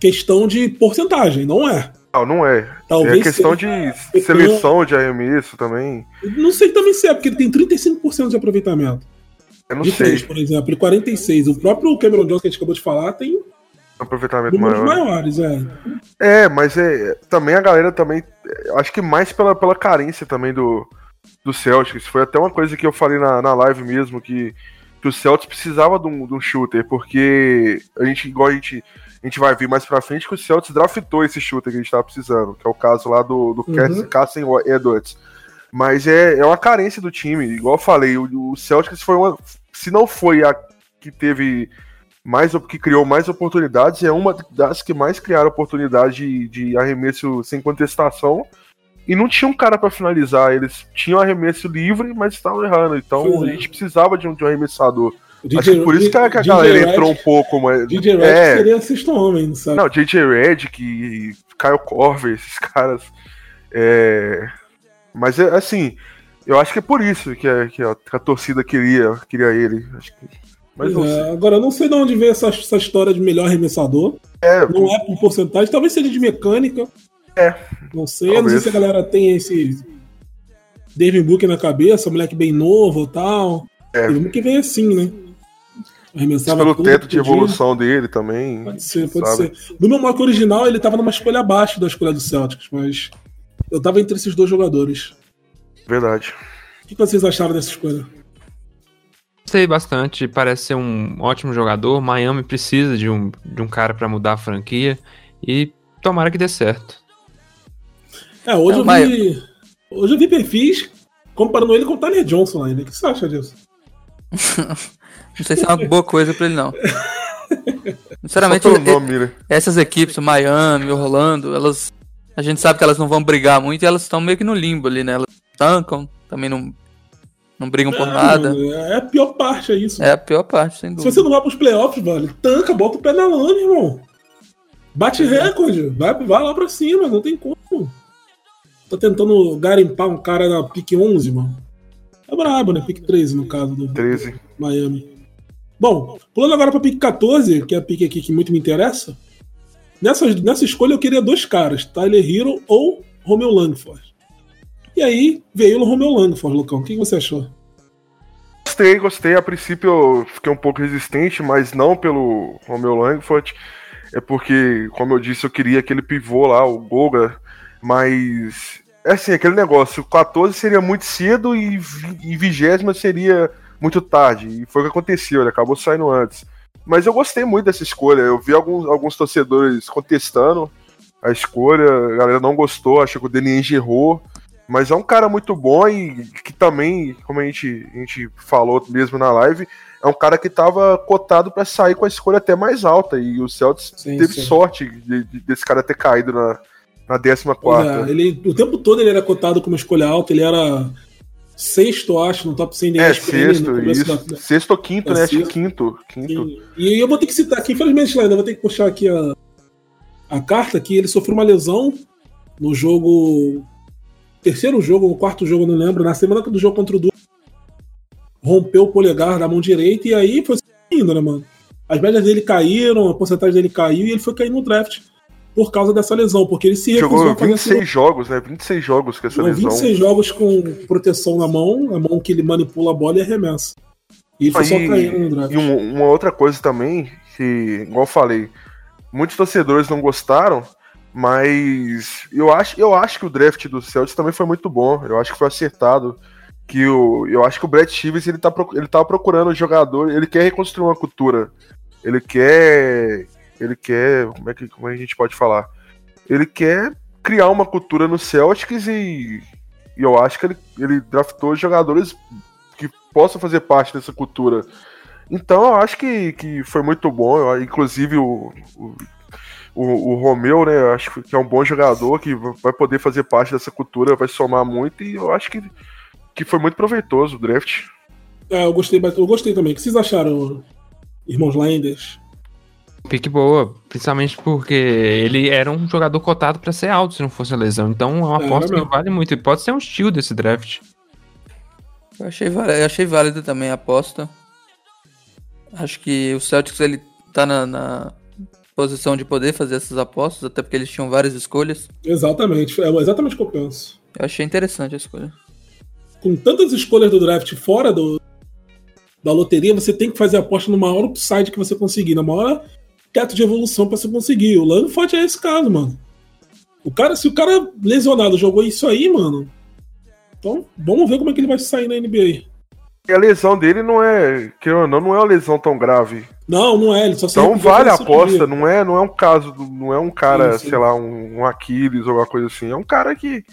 questão de porcentagem, não é. Não, não é. Talvez é questão de seleção de arremesso também. Não sei também se é, porque ele tem 35% de aproveitamento. Eu não de sei. 3, por exemplo, e 46. O próprio Cameron Jones que a gente acabou de falar tem aproveitamento maior. maiores, é. É, mas é, também a galera também, acho que mais pela, pela carência também do, do Celtics. Foi até uma coisa que eu falei na, na live mesmo, que, que o Celtics precisava de um, de um shooter, porque a gente, igual a gente, a gente vai ver mais pra frente, que o Celtics draftou esse shooter que a gente tava precisando, que é o caso lá do, do uhum. Edwards. Mas é, é uma carência do time, igual eu falei, o, o Celtics foi uma. Se não foi a que teve mais que criou mais oportunidades, é uma das que mais criaram oportunidade de, de arremesso sem contestação e não tinha um cara para finalizar. Eles tinham arremesso livre, mas estavam errando. Então Foi, a gente precisava de um, de um arremessador. DJ, Acho que por isso que a, que a galera Red, entrou um pouco mais. DJ Red é, seria sexto homem, sabe? Não, DJ Red, que Kyle Corver, esses caras. É... Mas é assim, eu acho que é por isso que a, que a, que a torcida queria, queria ele. Mas é, agora, eu não sei de onde veio essa, essa história de melhor arremessador. É, não é por porcentagem, talvez seja de mecânica. É. Não sei, Talvez. não sei se a galera tem esse David Book na cabeça, moleque bem novo e tal. É. Teve que vem assim, né? Arremessava Pelo teto de evolução dele também. Pode ser, pode sabe? ser. No meu mock original, ele tava numa escolha abaixo da escolha do Celtics, mas eu tava entre esses dois jogadores. Verdade. O que vocês acharam dessa escolha? Gostei bastante, parece ser um ótimo jogador. Miami precisa de um, de um cara para mudar a franquia e tomara que dê certo. É, hoje, não, eu vi, hoje eu vi perfis comparando ele com o Tyler Johnson ainda. O que você acha disso? não sei se é uma boa coisa pra ele, não. Sinceramente, nome, né? essas equipes, o Miami, o Orlando, elas. A gente sabe que elas não vão brigar muito e elas estão meio que no limbo ali, né? Elas tancam, também não, não brigam por nada. É a pior parte, é isso. É a pior parte, sem dúvida. Se você não vai pros playoffs, velho, tanca, bota o pé na lama, irmão. Bate recorde, vai, vai lá pra cima, não tem como. Tá tentando garimpar um cara na pique 11, mano. É brabo, né? Pique 13, no caso do 13. Miami. Bom, pulando agora pra pique 14, que é a pique aqui que muito me interessa. Nessa, nessa escolha eu queria dois caras, Tyler Hero ou Romeo Langford. E aí veio o Romeo Langford, Lucão. O que você achou? Gostei, gostei. A princípio eu fiquei um pouco resistente, mas não pelo Romeo Langford. É porque, como eu disse, eu queria aquele pivô lá, o Goga, mas é assim, aquele negócio, 14 seria muito cedo e, e 20 seria muito tarde. E foi o que aconteceu, ele acabou saindo antes. Mas eu gostei muito dessa escolha. Eu vi alguns, alguns torcedores contestando a escolha, a galera não gostou, achou que o Denis errou. Mas é um cara muito bom e que também, como a gente, a gente falou mesmo na live, é um cara que estava cotado para sair com a escolha até mais alta. E o Celtics sim, teve sim. sorte de, de, desse cara ter caído na, na 14. É, ele, o tempo todo ele era cotado como escolha alta, ele era sexto, acho, no top 100 da É, sexto, isso. Da... Sexto ou quinto, é né? Acho que quinto. quinto. E, e, eu vou ter que citar aqui, infelizmente, ainda vou ter que puxar aqui a, a carta, que ele sofreu uma lesão no jogo. Terceiro jogo, ou quarto jogo, não lembro, na semana do jogo contra o Du. Rompeu o polegar da mão direita e aí foi indo, né, mano? As médias dele caíram, a porcentagem dele caiu e ele foi cair no draft por causa dessa lesão, porque ele se recusou Jogou 26 jogos, né? 26 jogos com essa Jogou lesão. 26 jogos com proteção na mão, a mão que ele manipula a bola e arremessa. E ele foi só caindo no draft. E um, uma outra coisa também, que, igual eu falei, muitos torcedores não gostaram, mas eu acho, eu acho que o draft do Celtics também foi muito bom. Eu acho que foi acertado. Que o, eu acho que o Brett Stevens ele tá, ele tá procurando um jogador, ele quer reconstruir uma cultura. Ele quer ele quer. Como é que, como é a gente pode falar? Ele quer criar uma cultura no Celtics e, e eu acho que ele, ele draftou jogadores que possam fazer parte dessa cultura. Então eu acho que, que foi muito bom. Eu, inclusive o, o, o, o Romeu, né? Eu acho que é um bom jogador que vai poder fazer parte dessa cultura, vai somar muito, e eu acho que, que foi muito proveitoso o draft. É, eu gostei, eu gostei também. O que vocês acharam, irmãos Landers? Pique boa, principalmente porque ele era um jogador cotado para ser alto se não fosse a lesão. Então é uma é, aposta que vale muito. E pode ser um estilo desse draft. Eu achei, eu achei válido também a aposta. Acho que o Celtics ele tá na, na, posição de poder fazer essas apostas, até porque eles tinham várias escolhas. Exatamente, é exatamente o que eu penso. Eu achei interessante a escolha. Com tantas escolhas do draft fora do, da loteria, você tem que fazer a aposta no maior upside que você conseguir, na maior teto de evolução para você conseguir. O Lando Forte é esse caso, mano. O cara, se o cara lesionado jogou isso aí, mano. Então, vamos ver como é que ele vai sair na NBA. E a lesão dele não é, que não, não é uma lesão tão grave. Não, não é, ele só Então vale a aposta, não é, não é um caso, não é um cara, sim, sim. sei lá, um, um Aquiles ou alguma coisa assim. É um cara que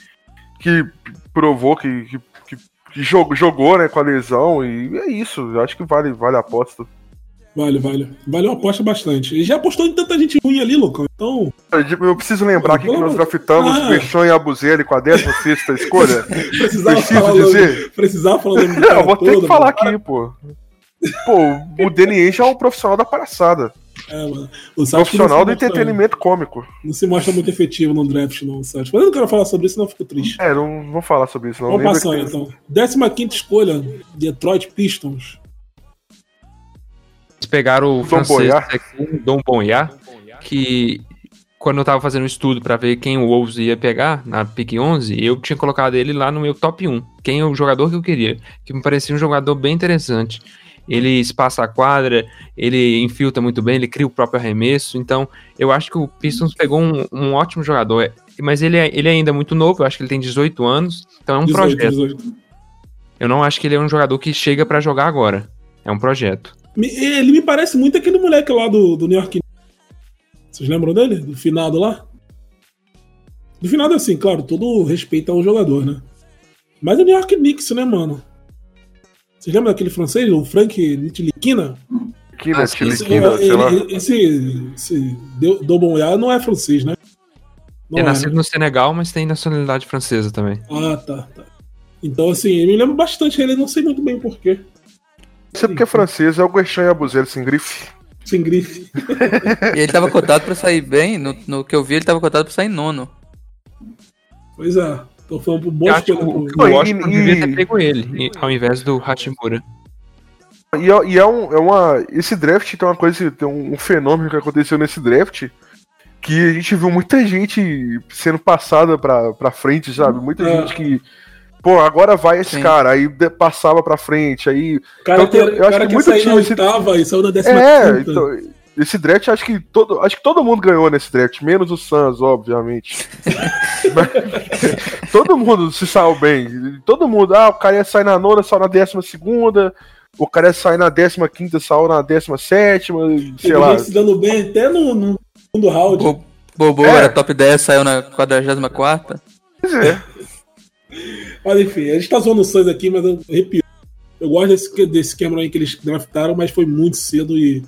que provou que, que, que, que jogou, jogou, né, com a lesão e é isso. Eu acho que vale, vale a aposta. Vale, vale. Vale uma aposta bastante. Ele já apostou em tanta gente ruim ali, louco. Então. Eu preciso lembrar aqui que nós draftamos ah. Bechon e Abuzelli com a 16 escolha. Precisava Preciso falar dizer. Nome, precisava falar o nome do Eu vou ter todo, que falar mano. aqui, pô. Pô, o Danny é um profissional da palhaçada. É, mano. O profissional do entretenimento cômico. Não se mostra muito efetivo no draft, não, Sérgio. Mas eu não quero falar sobre isso, não fico triste. É, não vou falar sobre isso, não. Vamos passar, então. 15 escolha, Detroit Pistons pegaram o Dom francês Dom Bonhar, que quando eu tava fazendo um estudo para ver quem o Wolves ia pegar na pick 11, eu tinha colocado ele lá no meu top 1. Quem é o jogador que eu queria, que me parecia um jogador bem interessante. Ele espaça a quadra, ele infiltra muito bem, ele cria o próprio arremesso. Então, eu acho que o Pistons pegou um, um ótimo jogador. Mas ele é, ele é ainda muito novo, eu acho que ele tem 18 anos. Então é um 18, projeto. 18. Eu não acho que ele é um jogador que chega para jogar agora. É um projeto. Ele me parece muito aquele moleque lá do, do New York. Vocês lembram dele? Do finado lá? Do finado, assim, claro, todo respeito ao jogador, né? Mas é o New York Knicks, né, mano? Vocês lembram daquele francês, o Frank Nitiliquina? Kina, ah, Tiliquina, sei lá. Esse, esse Dobonhá não é francês, né? Não é, é nascido né? no Senegal, mas tem nacionalidade francesa também. Ah, tá, tá. Então, assim, eu me lembro bastante dele, não sei muito bem porquê. Isso é porque é francês, é o Guerchan e Abuzeiro sem grife. Sem grife. e ele tava cotado pra sair bem, no, no que eu vi, ele tava cotado pra sair nono. Pois é. Tô falando pro bom escolha. O, o Washington devia ter pego ele, ao invés do Hachimura. E, é, e é, um, é uma. Esse draft tem uma coisa, tem um, fenômeno que aconteceu nesse draft que a gente viu muita gente sendo passada pra, pra frente, sabe? Muita é. gente que pô, agora vai esse Sim. cara, aí passava pra frente, aí. Cara, então, que, eu acho que, que muito time. Oitava, esse... e saiu na décima É, então, esse draft acho que todo, acho que todo mundo ganhou nesse draft, menos o Suns, obviamente. todo mundo se saiu bem. Todo mundo, ah, o cara ia sair na nona, saiu na décima segunda. O cara ia sair na décima quinta, saiu na décima sétima, sei lá. se dando bem até no, no segundo round. Bo Bobo é. era top 10, saiu na 44 Pois é. Mas enfim, a gente tá zoando o Suns aqui, mas eu repito. Eu gosto desse, desse Cameron que eles draftaram, mas foi muito cedo e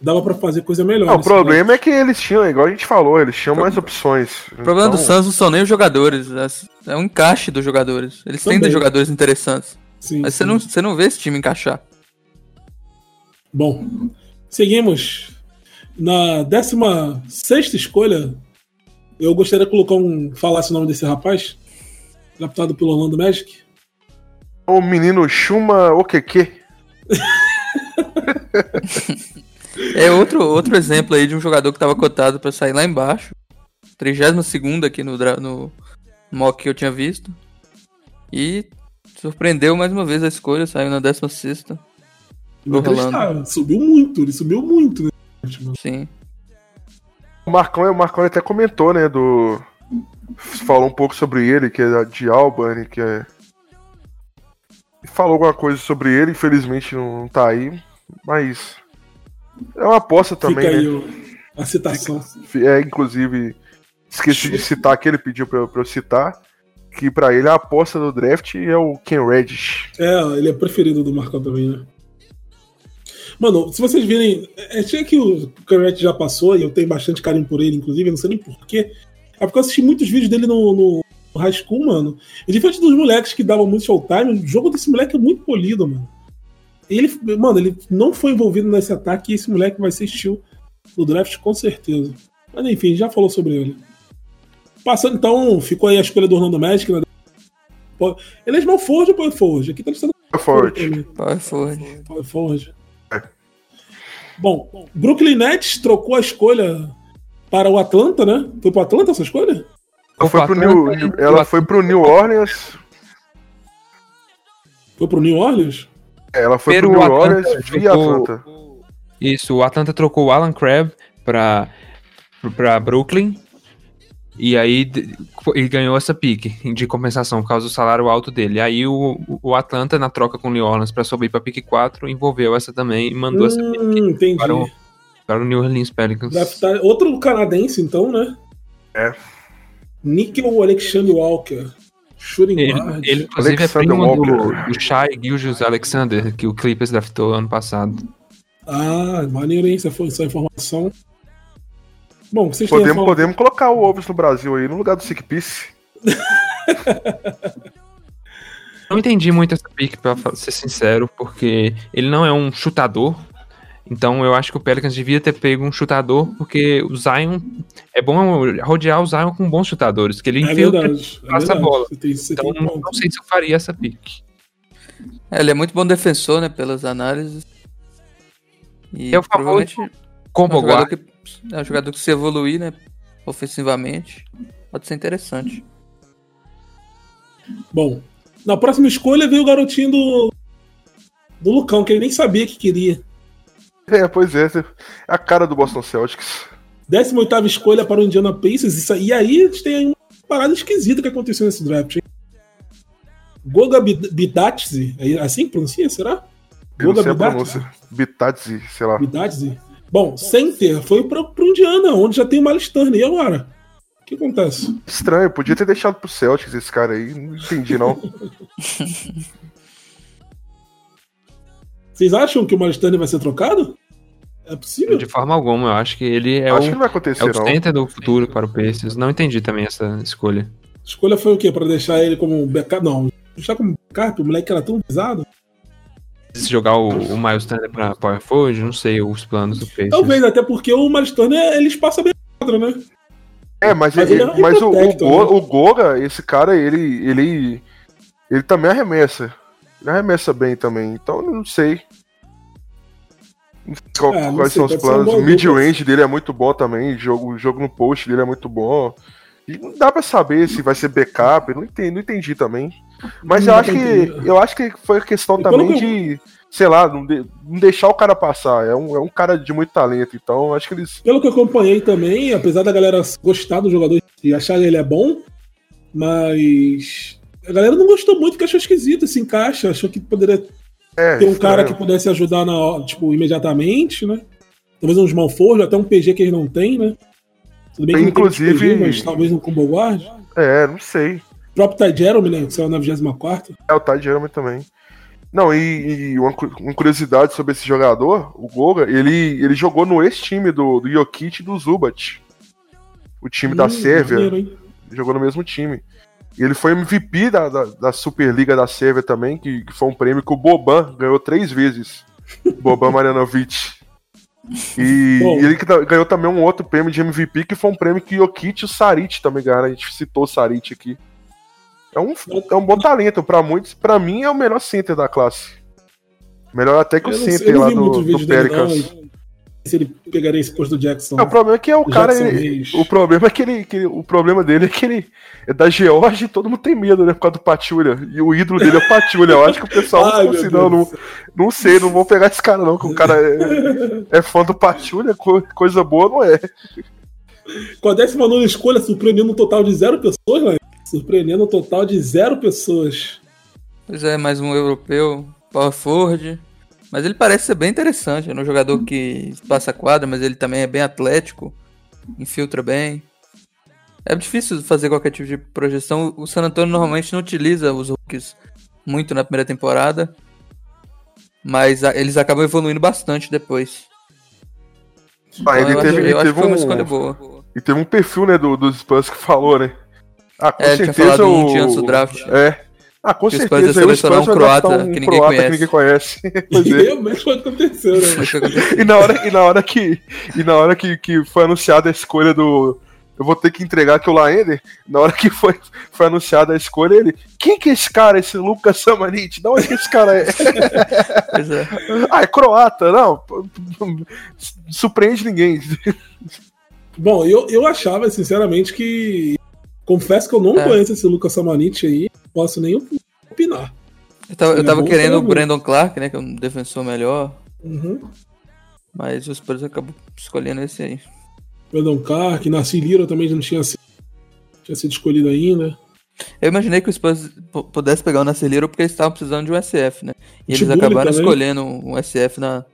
dava para fazer coisa melhor. Não, o problema draft. é que eles tinham, igual a gente falou, eles tinham mais opções. O problema então... do Suns não são nem os jogadores, é, é um encaixe dos jogadores. Eles Também. têm jogadores interessantes. Sim, Mas sim. Você, não, você não vê esse time encaixar. Bom, seguimos. Na 16 escolha, eu gostaria de colocar um. falasse o nome desse rapaz, captado pelo Orlando Magic. O menino Chuma Okeke. é outro, outro exemplo aí de um jogador que estava cotado para sair lá embaixo. 32 aqui no, no mock que eu tinha visto. E surpreendeu mais uma vez a escolha, saiu na 16. Subiu muito, ele subiu muito, né? Sim. O Marcão, o Marcão até comentou, né, do... Falou um pouco sobre ele, que é de Albany, que é... Falou alguma coisa sobre ele, infelizmente não, não tá aí, mas... É uma aposta também, Fica né? aí a citação. É, inclusive, esqueci de citar que ele pediu pra, pra eu citar, que para ele a aposta do draft é o Ken Reddish. É, ele é preferido do Marcão também, né? Mano, se vocês virem. É, tinha que o Correct já passou, e eu tenho bastante carinho por ele, inclusive, não sei nem porquê. É porque eu assisti muitos vídeos dele no, no High School, mano. E diferente dos moleques que davam muito showtime, o jogo desse moleque é muito polido, mano. Ele, mano, ele não foi envolvido nesse ataque e esse moleque vai ser estilo do draft com certeza. Mas enfim, já falou sobre ele. Passando então, ficou aí a escolha do Orlando Magic. Né? Ele é Small Forge ou Power Forge? Aqui tá sendo Power Forge. Power Forge. Power Forge. Bom, Brooklyn Nets trocou a escolha para o Atlanta, né? Foi para o Atlanta essa escolha? Ela foi, pro New, ela foi pro New Orleans. Foi pro New Orleans? É, ela foi Pero pro New Orleans via Atlanta. Isso, o Atlanta trocou o Alan Crabb para para Brooklyn e aí ele ganhou essa pique de compensação por causa do salário alto dele. Aí o, o Atlanta, na troca com o New Orleans para subir para pique 4, envolveu essa também e mandou hum, essa pique para o, para o New Orleans Pelicans. Outro canadense, então, né? É. Nickel Alexander Walker. Shooting ele, guard. ele inclusive, Alexander é primo do, do Shai Gilgeous Alexander, que o Clippers draftou ano passado. Ah, maneiro, hein? Essa, essa informação. Bom, vocês podemos, têm podemos colocar o Wolves no Brasil aí, no lugar do Sick Piece. não entendi muito essa pick, pra ser sincero, porque ele não é um chutador. Então eu acho que o Pelicans devia ter pego um chutador, porque o Zion é bom rodear o Zion com bons chutadores, que ele é infiltra e é passa a bola. Você tem, você então não, não sei se eu faria essa pick. É, ele é muito bom defensor, né, pelas análises. E é o famoso combo é um jogador que é um jogador que se evoluir, né? Ofensivamente, pode ser interessante. Bom, na próxima escolha veio o garotinho do, do Lucão, que ele nem sabia que queria. É, pois é, é a cara do Boston Celtics. 18 escolha para o Indiana Pacers. Isso, e aí a gente tem uma parada esquisita que aconteceu nesse draft. Hein? Goga Bidatzi, é assim que pronuncia, será? Goga Bidatzi? Bidatzi, sei lá. Bidatzi. Bom, center foi pro, pro Indiana, onde já tem o Miles Turner. E agora? O que acontece? Estranho, podia ter deixado pro Celtics esse cara aí. Não entendi, não. Vocês acham que o Turner vai ser trocado? É possível? De forma alguma, eu acho que ele é acho o, que vai acontecer, é o center do futuro para o Pacers. Não entendi também essa escolha. A escolha foi o quê? Para deixar ele como backup? Não, deixar como backup? O moleque era tão pesado? se jogar o, o Miles Turner pra Power Forward, não sei os planos do Pacers. Talvez, até porque o Miles Turner, ele espaça bem quadra, né? É, mas, mas, ele, ele, mas o, o, né? o Goga, esse cara, ele, ele, ele também arremessa. Ele arremessa bem também, então não sei. Qual, é, quais sei, são os planos? O mid-range dele é muito bom também, jogo, o jogo no post dele é muito bom. E não dá pra saber se vai ser backup, não entendi, não entendi também. Mas eu acho que eu acho que foi questão também de, sei lá, não, de, não, deixar o cara passar. É um, é um cara de muito talento, então acho que eles. Pelo que eu acompanhei também, apesar da galera gostar do jogador e achar que ele é bom, mas a galera não gostou muito porque achou esquisito, se encaixa, achou que poderia é, ter um cara que pudesse ajudar na, tipo, imediatamente, né? Talvez um small forward, até um PG que eles não têm, né? Tudo bem que Inclusive, PG, mas talvez um combo guard. É, não sei. O próprio Ty Jerome, né? Que saiu na 24 É, o Ty Jerome também. Não, e, e uma, uma, curiosidade sobre esse jogador, o Goga, ele, ele jogou no ex-time do, do Jokic e do Zubat. O time hum, da Sérvia. Maneiro, jogou no mesmo time. Ele foi MVP da, da, da Superliga da Sérvia também, que, que, foi um prêmio que o Boban ganhou três vezes. Boban Marjanovic. E, ele ganhou também um outro prêmio de MVP, que foi um prêmio que Jokic e o Sarit também ganharam. A gente citou o Sarit aqui. É um, é um bom talento para muitos. Para mim, é o melhor center da classe. Melhor até que o center lá do, do Pelicans se ele pegaria esse posto do Jackson. Não, o problema é que é o cara. Ele, o problema é que ele, que O problema dele é que ele é da Georgia e todo mundo tem medo, né? Por causa do Patulha. E o ídolo dele é o Patulha. Eu acho que o pessoal Ai, assim, não, não, não sei, não vou pegar esse cara, não. Que o cara é, é fã do Patulha, coisa boa não é. Com a décima nona escolha, surpreendendo um total de zero pessoas, né? Surpreendendo um total de zero pessoas. Pois é, mais um europeu, Power Ford. Mas ele parece ser bem interessante. É um jogador que passa quadra, mas ele também é bem atlético, infiltra bem. É difícil fazer qualquer tipo de projeção. O San Antonio normalmente não utiliza os rookies muito na primeira temporada, mas eles acabam evoluindo bastante depois. Ah, ele então, teve, acho, ele teve um, uma escolha boa. E teve um perfil, né, do, dos Spurs que falou, né? Ah, com é, certeza o... um dia antes do draft. É, ah, com que certeza. Ele selecionar um croata, um que, ninguém croata que ninguém conhece. pois é. Realmente pode acontecer, né? e na hora, e na hora, que, e na hora que, que foi anunciada a escolha do. Eu vou ter que entregar que o Laender, na hora que foi, foi anunciada a escolha, ele. Quem que é esse cara, esse Lucas Samanit? De onde que esse cara é? Pois é. Ah, é croata, não. Surpreende ninguém. Bom, eu, eu achava, sinceramente, que. Confesso que eu não é. conheço esse Lucas Samanit aí posso nem opinar. Eu tava, eu tava é querendo o Brandon Clark, né? Que é um defensor melhor. Uhum. Mas o Spurs acabou escolhendo esse aí. Brandon Clark, Nasci Lira também já não tinha sido, tinha sido escolhido ainda. Eu imaginei que o Spurs pudesse pegar o Nasci Lira porque eles estavam precisando de um SF, né? E eles acabaram também. escolhendo um SF na,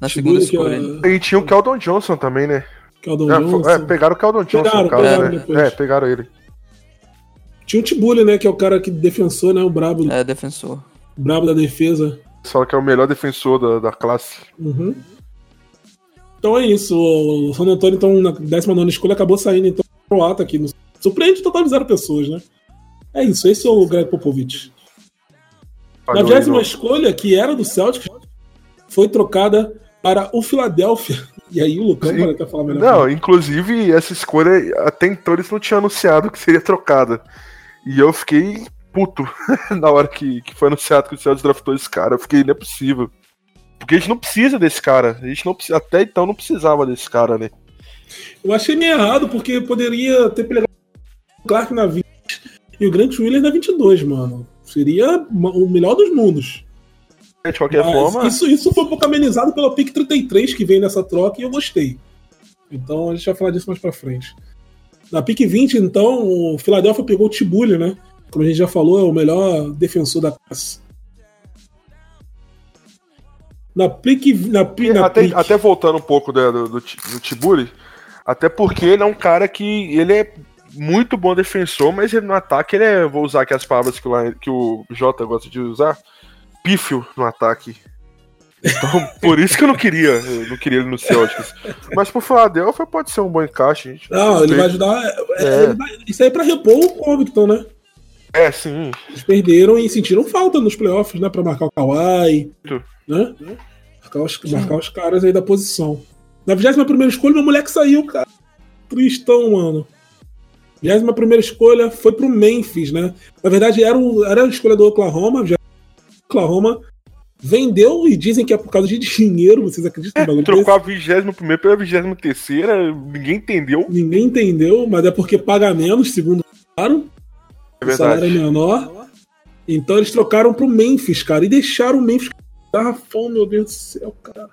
na segunda escolha. É... E tinha o Keldon Johnson também, né? Keldon é, Johnson. É, pegaram o Keldon Johnson, pegaram, caso, pegaram né? É, pegaram ele. Tinha o Tibulli, né? Que é o cara que defensor, né? O brabo. É, defensor. Brabo da defesa. Fala que é o melhor defensor da, da classe. Uhum. Então é isso. O San Antonio, então, na 19 escolha, acabou saindo, então, croata aqui. No... Surpreende total de zero pessoas, né? É isso, esse é o Greg Popovich. Na décima escolha, que era do Celtics, foi trocada para o Philadelphia. E aí o Lucão vai até falar melhor. Não, inclusive, essa escolha, até então eles não tinham anunciado que seria trocada. E eu fiquei puto na hora que, que foi anunciado que o Celtics draftou esse cara. Eu fiquei, não é possível. Porque a gente não precisa desse cara. A gente não até então não precisava desse cara, né? Eu achei meio errado, porque poderia ter pegado o Clark na 20 e o Grant Williams na 22, mano. Seria o melhor dos mundos. É, de qualquer Mas forma. Isso, isso foi um pouco amenizado pela pick 33 que veio nessa troca e eu gostei. Então a gente vai falar disso mais pra frente. Na pick 20, então, o Philadelphia pegou o Tibulli, né? Como a gente já falou, é o melhor defensor da classe. Na pick. Na, na até, pick... até voltando um pouco do, do, do, do Tibulli, até porque ele é um cara que. Ele é muito bom defensor, mas ele no ataque ele é. Vou usar aqui as palavras que o, que o Jota gosta de usar. Pífio no ataque. Então, por isso que eu não queria, eu não queria ele no Celtics. Mas pro Philadelphia pode ser um bom encaixe, gente. Não, ele vai ajudar. É, é. Vai, isso aí é pra repor o Covington, né? É, sim. Eles perderam e sentiram falta nos playoffs, né? Pra marcar o Kawhi. Né? Marcar os, marcar os caras aí da posição. Na 21 primeira escolha, meu moleque saiu, cara. Tristão, mano. 21 primeira escolha foi pro Memphis, né? Na verdade, era, o, era a escolha do Oklahoma. Oklahoma vendeu e dizem que é por causa de dinheiro. Vocês acreditam? É, trocou a 21 pela 23, ninguém entendeu. Ninguém entendeu, mas é porque paga menos, segundo claro. É o salário é menor. Então eles trocaram pro Memphis, cara, e deixaram o Memphis garrafão, meu Deus do céu, cara.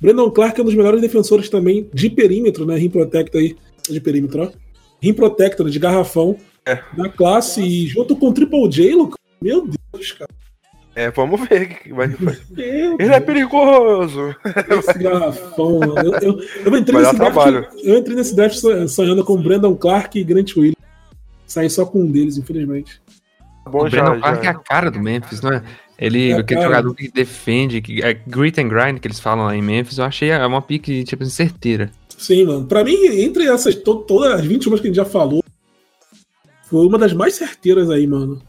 Brandon Clark é um dos melhores defensores também de perímetro, né? Rim Protector aí, de perímetro, ó. Rim Protector de garrafão é. da classe, e junto com o Triple J, meu Deus, cara. É, vamos ver. Vai, vai. Ele é perigoso. Esse garrafão, eu, eu, eu, entrei nesse draft, eu entrei nesse draft sonhando com Brandon Clark e Grant Williams. Saí só com um deles, infelizmente. Tá bom, o já, Brandon Clark já. é a cara do Memphis, não é? Ele, é aquele cara. jogador que defende, que é grit and grind que eles falam lá em Memphis, eu achei é uma pique, tipo, certeira. Sim, mano. Pra mim, entre essas, to, todas as 21 que a gente já falou, foi uma das mais certeiras aí, mano.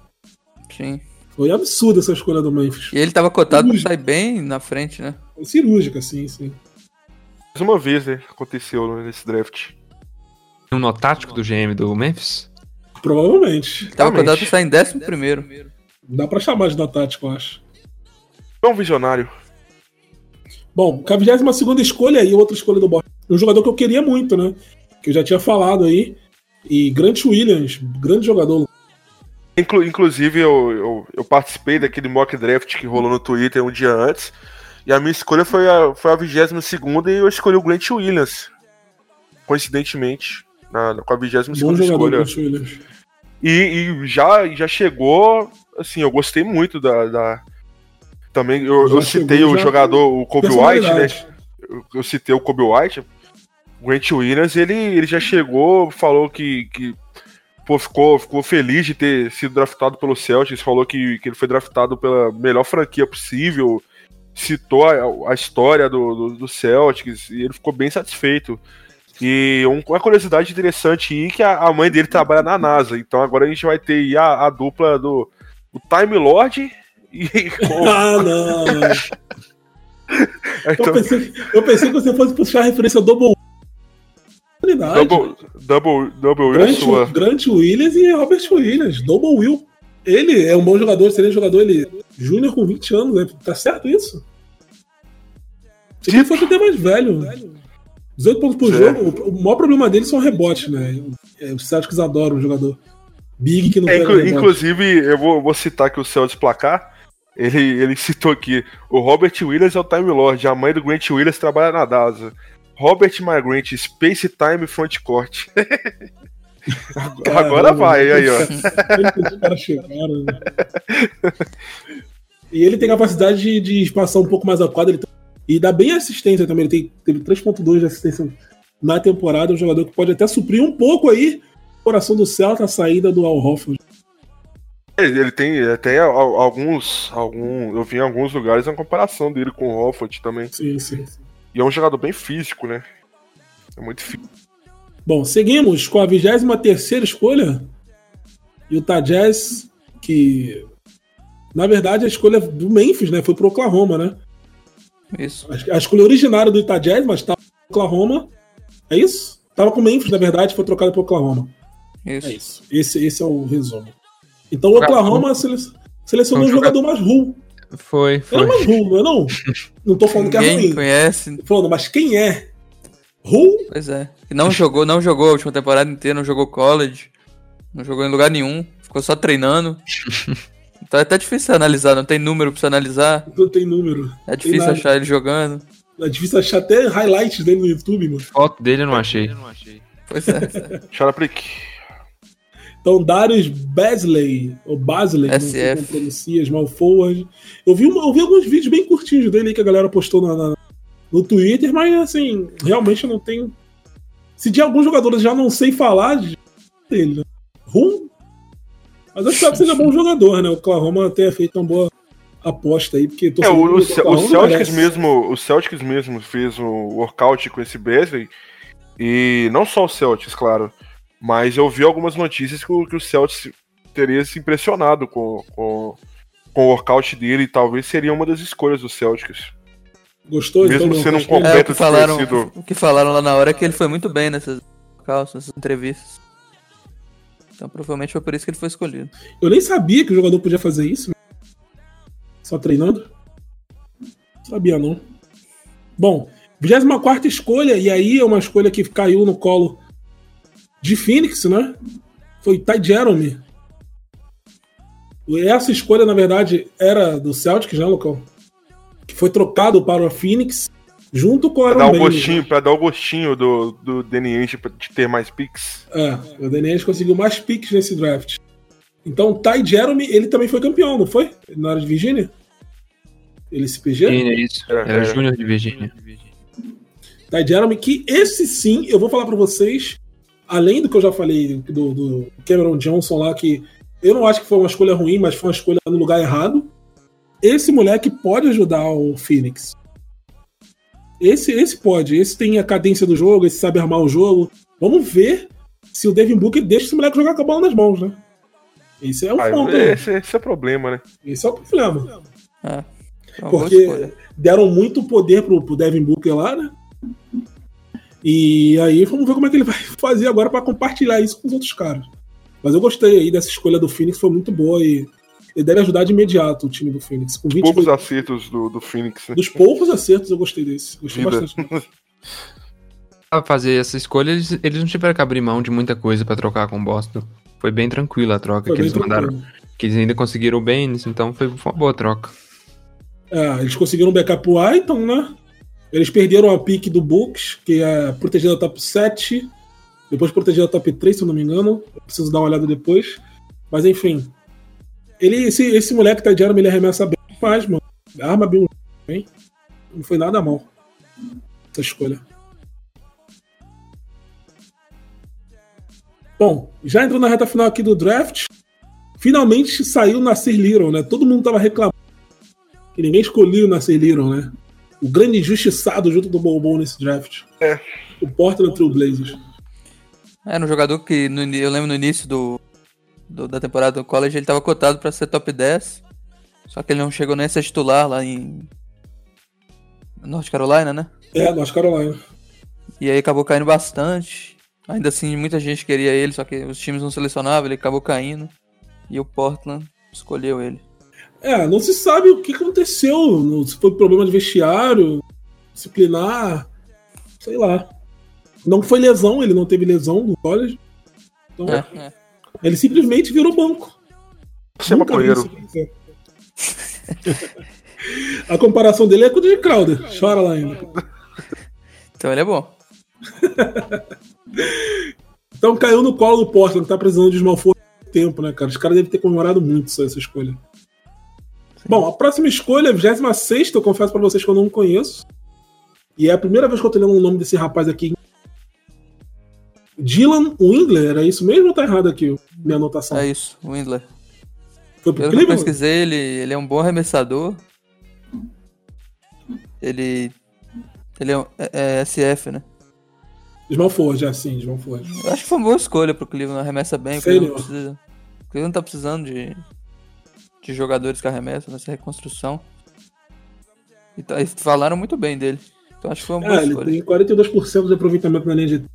Sim. Foi absurda essa escolha do Memphis. E ele tava cotado pra sair bem na frente, né? Cirúrgica, sim, sim. Mais uma vez, né? Aconteceu nesse draft. Um nó tático do GM do Memphis? Provavelmente. Ele tava cotado pra sair em décimo primeiro. Dá pra chamar de nó tático, eu acho. É um visionário. Bom, com a 22 escolha e outra escolha do Boston. Um jogador que eu queria muito, né? Que eu já tinha falado aí. E Grant Williams, grande jogador. Inclu inclusive, eu, eu, eu, participei daquele mock draft que rolou no Twitter um dia antes. E a minha escolha foi a, foi a 22 e eu escolhi o Grant Williams. Coincidentemente, na, com a 22 escolha. E, e, já, já chegou. Assim, eu gostei muito da. da... Também eu, eu citei o jogador, o Kobe White, né? Eu, eu citei o Kobe White. O Grant Williams, ele, ele já chegou, falou que, que pô, ficou, ficou feliz de ter sido draftado pelo Celtics, falou que, que ele foi draftado pela melhor franquia possível, citou a, a história do, do, do, Celtics e ele ficou bem satisfeito. E um, uma curiosidade interessante aí que a, a, mãe dele trabalha na NASA, então agora a gente vai ter a, a dupla do, do Time Lord e. ah, não! então... eu, pensei, eu pensei que você fosse puxar a referência do Double Double, double, double Grant, sua. Grant Williams e Robert Williams. Double Will. Ele é um bom jogador, seria jogador ele júnior com 20 anos, né? Tá certo isso? Ele foi até mais velho. 18 pontos por jogo. O maior problema dele são rebotes, né? É, os Celtics adoram o jogador big que não é, inclu Inclusive, eu vou, vou citar aqui o Celtics placar. Ele, ele citou aqui: o Robert Williams é o Time Lord, a mãe do Grant Williams trabalha na DASA. Robert Migrant, Space Time Frontcourt. Agora vai, aí, ó. Né? E ele tem capacidade de, de passar um pouco mais a quadra. E dá bem assistência também. Ele tem, teve 3.2 de assistência na temporada. Um jogador que pode até suprir um pouco aí o coração do Celta, a saída do Al Hoffman. Ele tem até alguns, algum, eu vi em alguns lugares a comparação dele com o Hofford também. Sim, sim, sim. E é um jogador bem físico, né? É muito físico. Bom, seguimos com a 23 escolha. Utah Jazz, que na verdade a escolha do Memphis, né? Foi pro Oklahoma, né? Isso. A, escolha originária do Utah Jazz, mas pro Oklahoma. É isso? Tava com o Memphis, na verdade, foi trocado pro Oklahoma. Isso. É isso. Esse, esse é o resumo. Então o Oklahoma selecionou um jogador mais ruim foi, foi. Era mais Ru, não é não? Não tô falando Ninguém que é ruim. conhece. Tô falando, mas quem é? Ru? Pois é. E não jogou, não jogou a última temporada inteira, não jogou college. Não jogou em lugar nenhum. Ficou só treinando. Então é até difícil analisar, não tem número pra você analisar. Não tem número. É difícil achar ele jogando. É difícil achar até highlights dele no YouTube, mano. Foto dele eu não achei. Pois é. Chora Prick. Então, Darius Basley, ou Basley, SF. não sei como pronuncia, small forward. Eu vi, eu vi alguns vídeos bem curtinhos dele que a galera postou na, na, no Twitter, mas assim, realmente eu não tenho. Se de alguns jogadores já não sei falar dele, né? Rum? Mas eu espero que seja bom jogador, né? O Oklahoma até feito uma boa aposta aí, porque é, o, o, o Celtics mesmo, o Celtics mesmo fez o workout com esse Basley e não só o Celtics, claro. Mas eu vi algumas notícias que o, que o Celtics teria se impressionado com, com, com o workout dele e talvez seria uma das escolhas do Celtics. Gostou? Mesmo então, sendo um completo é, o que falaram, O que falaram lá na hora é que ele foi muito bem nessas calças, nessas entrevistas. Então provavelmente foi por isso que ele foi escolhido. Eu nem sabia que o jogador podia fazer isso. Só treinando. Sabia não. Bom, 24 escolha, e aí é uma escolha que caiu no colo de Phoenix, né? Foi Ty Jeremy. Essa escolha, na verdade, era do Celtic, já, local. Que foi trocado para o Phoenix junto com o Aaron pra dar o gostinho, Para dar o gostinho do, do Danny Ainge de ter mais picks. É, o Danny Ainge conseguiu mais picks nesse draft. Então, Ty Jeremy, ele também foi campeão, não foi? Na área de Virgínia? Ele se PG? Sim, é isso. Era, era Júnior de Virgínia. Ty Jeremy, que esse sim, eu vou falar para vocês, além do que eu já falei do, do, Cameron Johnson lá, que eu não acho que foi uma escolha ruim, mas foi uma escolha no lugar errado. Esse moleque pode ajudar o Phoenix. Esse, esse pode, esse tem a cadência do jogo, esse sabe armar o jogo. Vamos ver se o Devin Booker deixa esse moleque jogar com a bola nas mãos, né? Esse é o ah, ponto. Esse, esse, é o problema, né? Esse é o problema. É, é Porque deram muito poder pro, pro Devin Booker lá, né? E aí vamos ver como é que ele vai fazer agora para compartilhar isso com os outros caras. Mas eu gostei aí dessa escolha do Phoenix, foi muito boa e ele deve ajudar de imediato o time do Phoenix. Com 20 poucos acertos do, do Phoenix. Né? Dos poucos acertos eu gostei desse. Gostei Vida. bastante. Pra fazer essa escolha, eles, eles não tiveram que abrir mão de muita coisa para trocar com o Boston. Foi bem tranquila a troca foi que eles tranquilo. mandaram. Que eles ainda conseguiram o Baines, então foi uma boa troca. É, eles conseguiram um backup pro Aiton, né? Eles perderam a pique do Books, que é protegida top 7. Depois protegida top 3, se eu não me engano. Eu preciso dar uma olhada depois. Mas enfim. Ele, esse, esse moleque tá de arma, ele arremessa bem mais, mano. Arma bem, bem. Não foi nada mal. Essa escolha. Bom, já entrou na reta final aqui do draft. Finalmente saiu o Nasir Little, né? Todo mundo tava reclamando que ninguém escolheu o Nasir Little, né? O grande injustiçado junto do Bombom nesse draft. É. O Portland Trail Blazers. Era um jogador que no, eu lembro no início do, do, da temporada do college ele estava cotado para ser top 10. Só que ele não chegou nem a ser titular lá em North Carolina, né? É, North Carolina. E aí acabou caindo bastante. Ainda assim, muita gente queria ele, só que os times não selecionavam, ele acabou caindo. E o Portland escolheu ele. É, não se sabe o que aconteceu. Se foi problema de vestiário, disciplinar, sei lá. Não foi lesão, ele não teve lesão no college. Então, é, é. ele simplesmente virou banco. Você é maconheiro. A comparação dele é com o de Crowder. Chora lá ainda. Então ele é bom. então caiu no colo do Portland, tá precisando de esmalfor tempo, né, cara? Os caras devem ter comemorado muito essa escolha. Bom, a próxima escolha, a 26, eu confesso para vocês que eu não conheço. E é a primeira vez que eu tô lendo o nome desse rapaz aqui. Dylan Windler, é isso mesmo ou tá errado aqui minha anotação? É isso, Windler. Foi pro eu pesquisei, ele, ele é um bom arremessador. Ele. Ele é, é, é SF, né? Small Forge, é sim, Small Forge. Eu acho que foi uma boa escolha pro Cleveland, arremessa bem. O Cleveland, precisa, o Cleveland tá precisando de, de jogadores que arremessam nessa reconstrução. E, tá, falaram muito bem dele. Então acho que foi uma boa é, escolha. Ele tem 42% de aproveitamento na linha de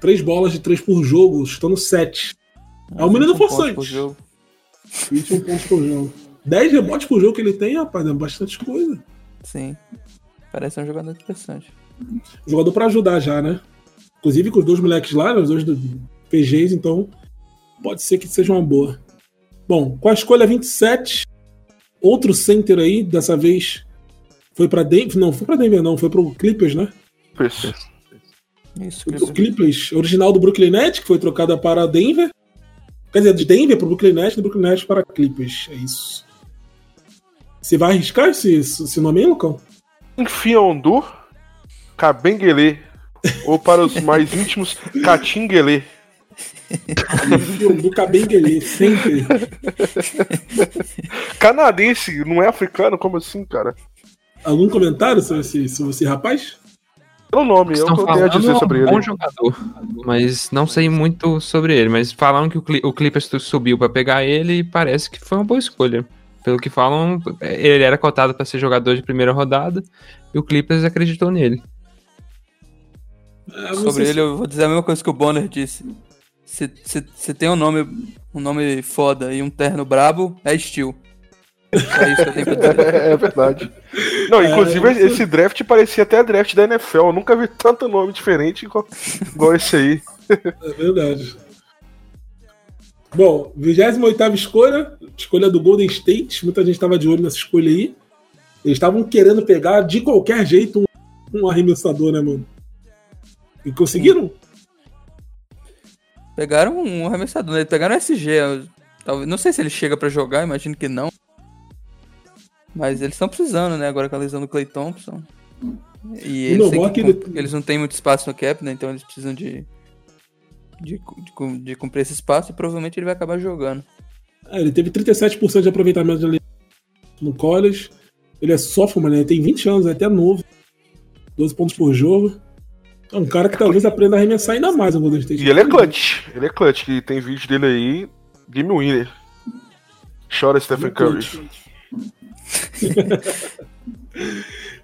3 bolas de 3 por jogo, estando 7. É um menino forçante. 21 pontos por jogo. 10 rebotes por jogo que ele tem, rapaz, é bastante coisa. Sim. Parece um jogador interessante. Jogador para ajudar já, né? Inclusive com os dois moleques lá, os dois PGs, então pode ser que seja uma boa. Bom, com a escolha 27, outro center aí, dessa vez foi para Denver, não, foi para Denver não, foi pro Clippers, né? Isso. Isso, Clippers. O Clippers, original do Brooklyn Nets, que foi trocada para Denver. Quer dizer, de Denver para o Brooklyn Nets, do Brooklyn Nets para Clippers, é isso. Você vai arriscar esse, esse nome aí, Lucão? Enfiondu Cabenguele. Ou para os mais íntimos, Catinguele do Cabenguele, sempre. Canadense, não é africano? Como assim, cara? Algum comentário sobre esse, sobre esse rapaz? Pelo nome, é o eu tenho a dizer sobre ele. É um bom jogador, mas não sei muito sobre ele. Mas falaram que o, Clippers subiu para pegar ele e parece que foi uma boa escolha. Pelo que falam, ele era cotado para ser jogador de primeira rodada e o Clippers acreditou nele. É, sobre ele, eu vou dizer a mesma coisa que o Bonner disse. Se tem um nome, um nome foda e um terno brabo, é Steel. É isso que eu tenho dizer. É, verdade. Não, é, inclusive é, esse draft parecia até draft da NFL. Eu nunca vi tanto nome diferente igual, igual esse aí. É verdade. Bom, 28 escolha, escolha do Golden State. Muita gente estava de olho nessa escolha aí. Eles estavam querendo pegar de qualquer jeito um, um arremessador, né, mano? E conseguiram? Pegaram um arremessador, né? Pegaram um SG. Talvez, não sei se ele chega para jogar, imagino que não. Mas eles estão precisando, né? Agora com a lesão do Clay Thompson. E eles, não, que, ele... eles não têm muito espaço no cap, né? Então eles precisam de, de, de, de cumprir esse espaço e provavelmente ele vai acabar jogando. É, ele teve 37% de aproveitamento no college. Ele é sophomore, né? Ele tem 20 anos, é até novo. 12 pontos por jogo. É um cara que talvez aprenda a arremessar ainda mais o Golden State. E ele é clutch. Ele é clutch, que tem vídeo dele aí. Game winner. Chora Stephen Curry.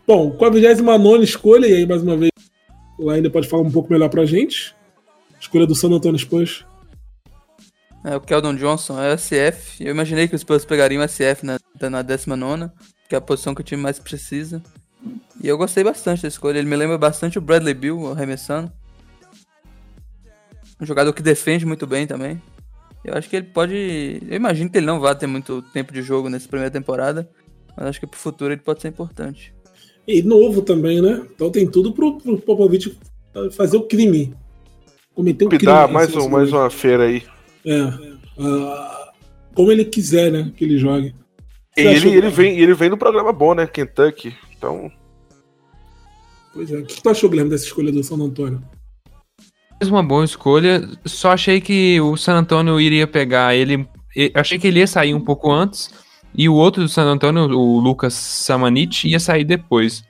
Bom, com a 29 escolha, e aí mais uma vez o ainda pode falar um pouco melhor pra gente. Escolha do San Antonio Spurs. É, o Keldon Johnson é SF. Eu imaginei que os Spurs pegariam SF na, na 19, que é a posição que o time mais precisa. E eu gostei bastante da escolha. Ele me lembra bastante o Bradley Bill arremessando. Um jogador que defende muito bem também. Eu acho que ele pode. Eu imagino que ele não vai ter muito tempo de jogo nessa primeira temporada. Mas acho que pro futuro ele pode ser importante. E novo também, né? Então tem tudo pro, pro Popovich fazer o crime. Cometer o crime. Dá mais, um, mais uma feira aí. É. Uh, como ele quiser, né? Que ele jogue. E ele, ele, vem, ele vem do programa bom, né? Kentucky. Então. Pois é. O que tu achou, Guilherme, dessa escolha do San Antônio? Mais uma boa escolha. Só achei que o San Antônio iria pegar ele. Achei que ele ia sair um pouco antes. E o outro do San Antônio, o Lucas Samanit, ia sair depois.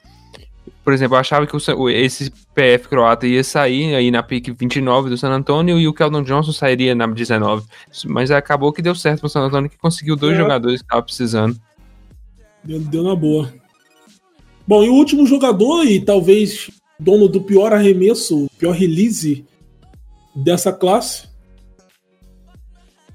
Por exemplo, eu achava que o, esse PF croata ia sair aí na pick 29 do San Antônio e o Keldon Johnson sairia na 19. Mas acabou que deu certo pro San Antônio que conseguiu dois é. jogadores que estava precisando. Deu, deu na boa. Bom, e o último jogador, e talvez dono do pior arremesso, pior release dessa classe,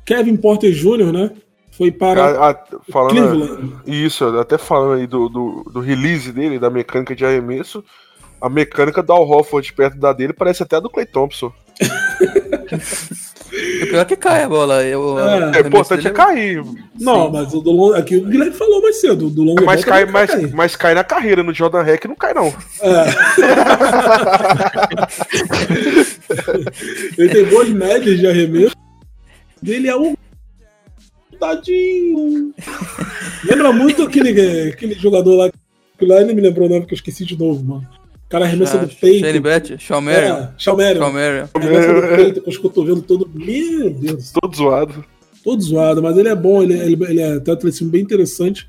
Kevin Porter Jr., né? Foi para a, a, falando Cleveland. Isso, até falando aí do, do, do, release dele, da mecânica de arremesso, a mecânica do Al Hofford perto da dele parece até a do Clay Thompson. O pior é que cai a bola. Eu, é, é importante é cair. Não, Sim. mas o do long, aqui o Guilherme falou mais cedo. Do longo mas, cai, mas, mas cai na carreira, no Jordan Hack não cai, não. É. ele tem boas médias de arremesso. Ele é um. Tadinho. Lembra muito aquele, aquele jogador lá. Que lá ele me lembrou o nome que eu esqueci de novo, mano. O cara arremessa ah, do peito. Shawn Marion. É, Shawn Marion. Arremessa do peito com os cotovelos todo. Meu Deus. Todo zoado. Todo zoado, mas ele é bom, ele, ele, ele é tem um atletismo bem interessante.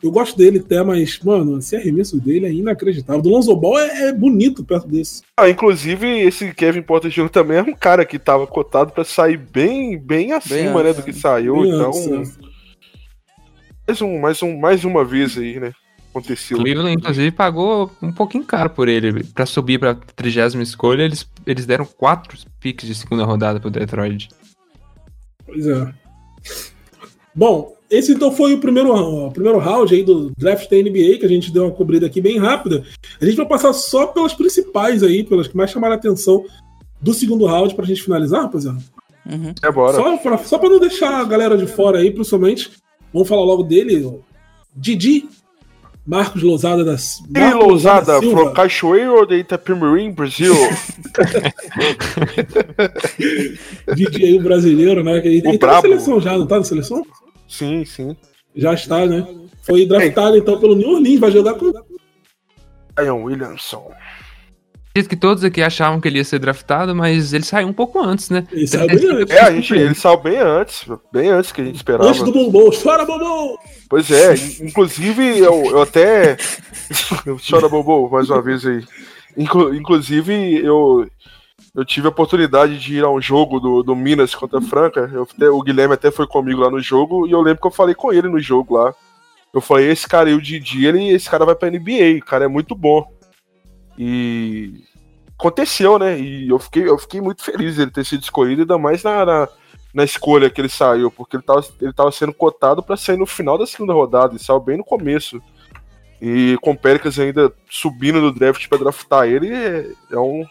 Eu gosto dele até, mas, mano, esse arremesso dele é inacreditável. Do Lonzo Ball é, é bonito perto desse. Ah, inclusive, esse Kevin Porter Jr. também é um cara que tava cotado para sair bem, bem acima, bem né, do que saiu. Bem então, antes, é. mais, um, mais, um, mais uma vez aí, né? Aconteceu. Cleveland, inclusive, pagou um pouquinho caro por ele. Para subir para trigésima escolha, eles, eles deram quatro picks de segunda rodada pro Detroit. Pois é. Bom, esse então foi o primeiro, o primeiro round aí do draft da NBA, que a gente deu uma cobrida aqui bem rápida. A gente vai passar só pelas principais aí, pelas que mais chamaram a atenção do segundo round pra gente finalizar, rapaziada. Uhum. É bora. Só pra, só pra não deixar a galera de fora aí, principalmente, vamos falar logo dele. Didi Marcos Lousada da E Lousada, from Cachoeiro de Itapemirim, Brasil? O brasileiro, né? Ele, ele tá na seleção já, não tá na seleção? Sim, sim. Já está, né? Foi draftado, então, pelo New Orleans, vai jogar com... Ian Williamson. Acredito que todos aqui achavam que ele ia ser draftado, mas ele saiu um pouco antes, né? Ele saiu bem antes. É, a gente, ele saiu bem antes, bem antes que a gente esperava. Antes do Bombom, chora Bombom! Pois é, inclusive eu, eu até. chora Bombom, mais uma vez aí. inclusive, eu, eu tive a oportunidade de ir a um jogo do, do Minas contra a Franca. Eu, até, o Guilherme até foi comigo lá no jogo e eu lembro que eu falei com ele no jogo lá. Eu falei, esse cara aí, o Didi, ele, esse cara vai pra NBA, o cara é muito bom. E aconteceu, né? E eu fiquei, eu fiquei muito feliz de ele ter sido escolhido, ainda mais na, na, na escolha que ele saiu, porque ele estava ele tava sendo cotado para sair no final da segunda rodada, e saiu bem no começo. E com o Péricles ainda subindo no draft para draftar ele, é, é, um,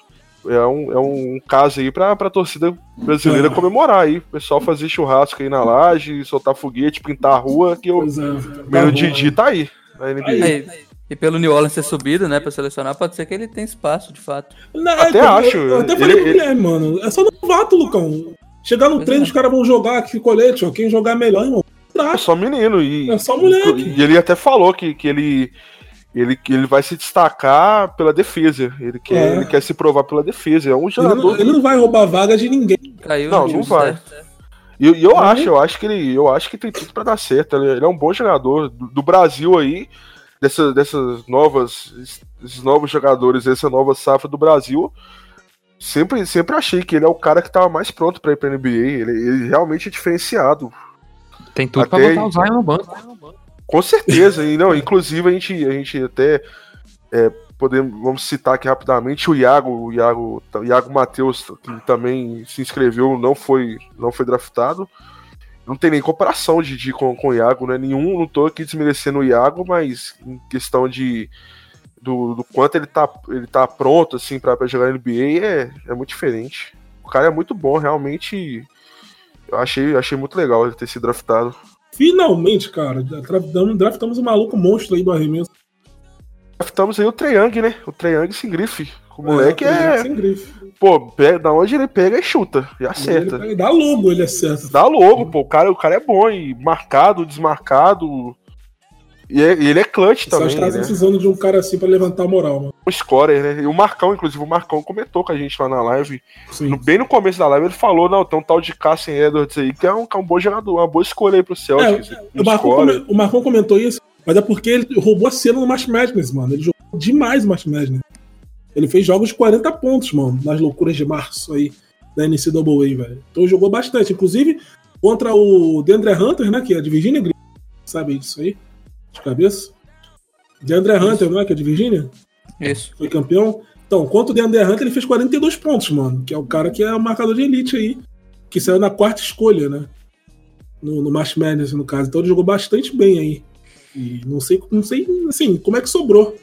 é, um, é um caso aí pra, pra torcida brasileira é. comemorar aí. O pessoal fazer churrasco aí na laje, soltar foguete, pintar a rua, que o é, menino Didi tá aí. Na NBA. Aí, aí. E pelo New Orleans ser subido, né, pra selecionar, pode ser que ele tenha espaço, de fato. Não, até eu, acho. Eu, eu até falei ele, pro Guilherme, mano. É só novato, Lucão. Chegar no pois treino, é. os caras vão jogar aqui colete, ó. Quem jogar melhor, irmão. É só menino. E, é só moleque. E ele até falou que, que ele, ele, que ele vai se destacar pela defesa. Ele quer, é. ele quer se provar pela defesa. É um jogador. Ele não, ele não vai roubar vaga de ninguém. Caiu não, não vai. E eu, eu acho, eu acho que ele, eu acho que tem tudo para dar certo. Ele, ele, é um bom jogador do, do Brasil aí dessa, dessas novas, esses novos jogadores, essa nova safra do Brasil, sempre, sempre achei que ele é o cara que estava mais pronto para ir para NBA. Ele, ele, realmente é diferenciado. Tem tudo para botar o Zion no banco. Com certeza, e não, inclusive a gente, a gente até é, podemos, vamos citar aqui rapidamente o Iago, o Iago, o Iago Matheus, que também se inscreveu, não foi, não foi draftado. Não tem nem comparação de, de com, com o Iago, né? Nenhum, não tô aqui desmerecendo o Iago, mas em questão de do, do quanto ele tá, ele tá pronto assim para jogar NBA é, é muito diferente. O cara é muito bom, realmente. Eu achei, achei muito legal ele ter sido draftado. Finalmente, cara, draftamos, draftamos um maluco monstro aí do arremesso. Draftamos aí o Treyang, né? O Treyang sem grife. O moleque é. é... Sem grife. Pô, da onde ele pega e chuta. E acerta. Ele dá logo, ele acerta. Dá logo, pô. O cara, o cara é bom. E marcado, desmarcado. E, é, e ele é clutch também. Só está né? precisando de um cara assim pra levantar a moral, mano. O scorer, né? E o Marcão, inclusive, o Marcão comentou com a gente lá na live. No, bem no começo da live, ele falou: não, tem um tal de Cassian Edwards aí, que é um, que é um bom jogador, uma boa escolha aí pro Celtics. É, o, Marcão come, o Marcão comentou isso, mas é porque ele roubou a cena no Match Madness, mano. Ele jogou demais o Match Madness. Ele fez jogos de 40 pontos, mano, nas loucuras de março aí da NCAA, velho. Então jogou bastante. Inclusive, contra o DeAndre Hunter, né? Que é de Virginia, sabe disso aí? De cabeça? DeAndre Hunter, não é? Que é de Virginia? Isso. Foi campeão. Então, contra o DeAndre Hunter, ele fez 42 pontos, mano. Que é o cara que é o marcador de elite aí. Que saiu na quarta escolha, né? No, no March Madness, no caso. Então ele jogou bastante bem aí. E não sei, não sei, assim, como é que sobrou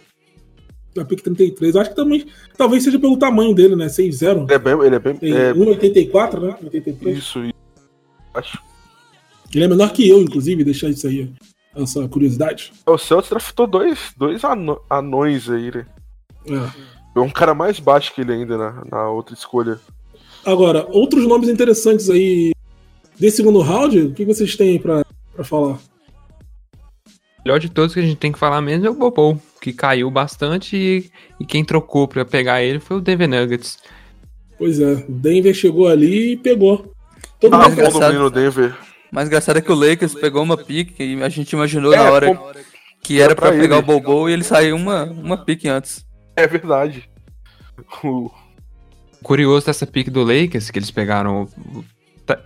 na pick 33. Eu acho que também, talvez seja pelo tamanho dele, né? 6-0. Ele é bem, ele é bem. é... 1,84, né? 83. Isso, isso. Acho. Ele é menor que eu, inclusive, deixar isso aí essa curiosidade. O Celtics draftou dois, dois anões aí, né? É. um cara mais baixo que ele ainda na, na outra escolha. Agora, outros nomes interessantes aí desse segundo round, o que vocês têm aí pra, pra falar? O melhor de todos que a gente tem que falar mesmo é o Bobo, que caiu bastante e, e quem trocou pra pegar ele foi o Denver Nuggets. Pois é, o Denver chegou ali e pegou. Todo ah, mundo no Denver. Mais engraçado é que o Lakers pegou uma pique e a gente imaginou é, na hora com... que era para pegar o Bobo e ele saiu uma, uma pique antes. É verdade. O curioso dessa pique do Lakers, que eles pegaram o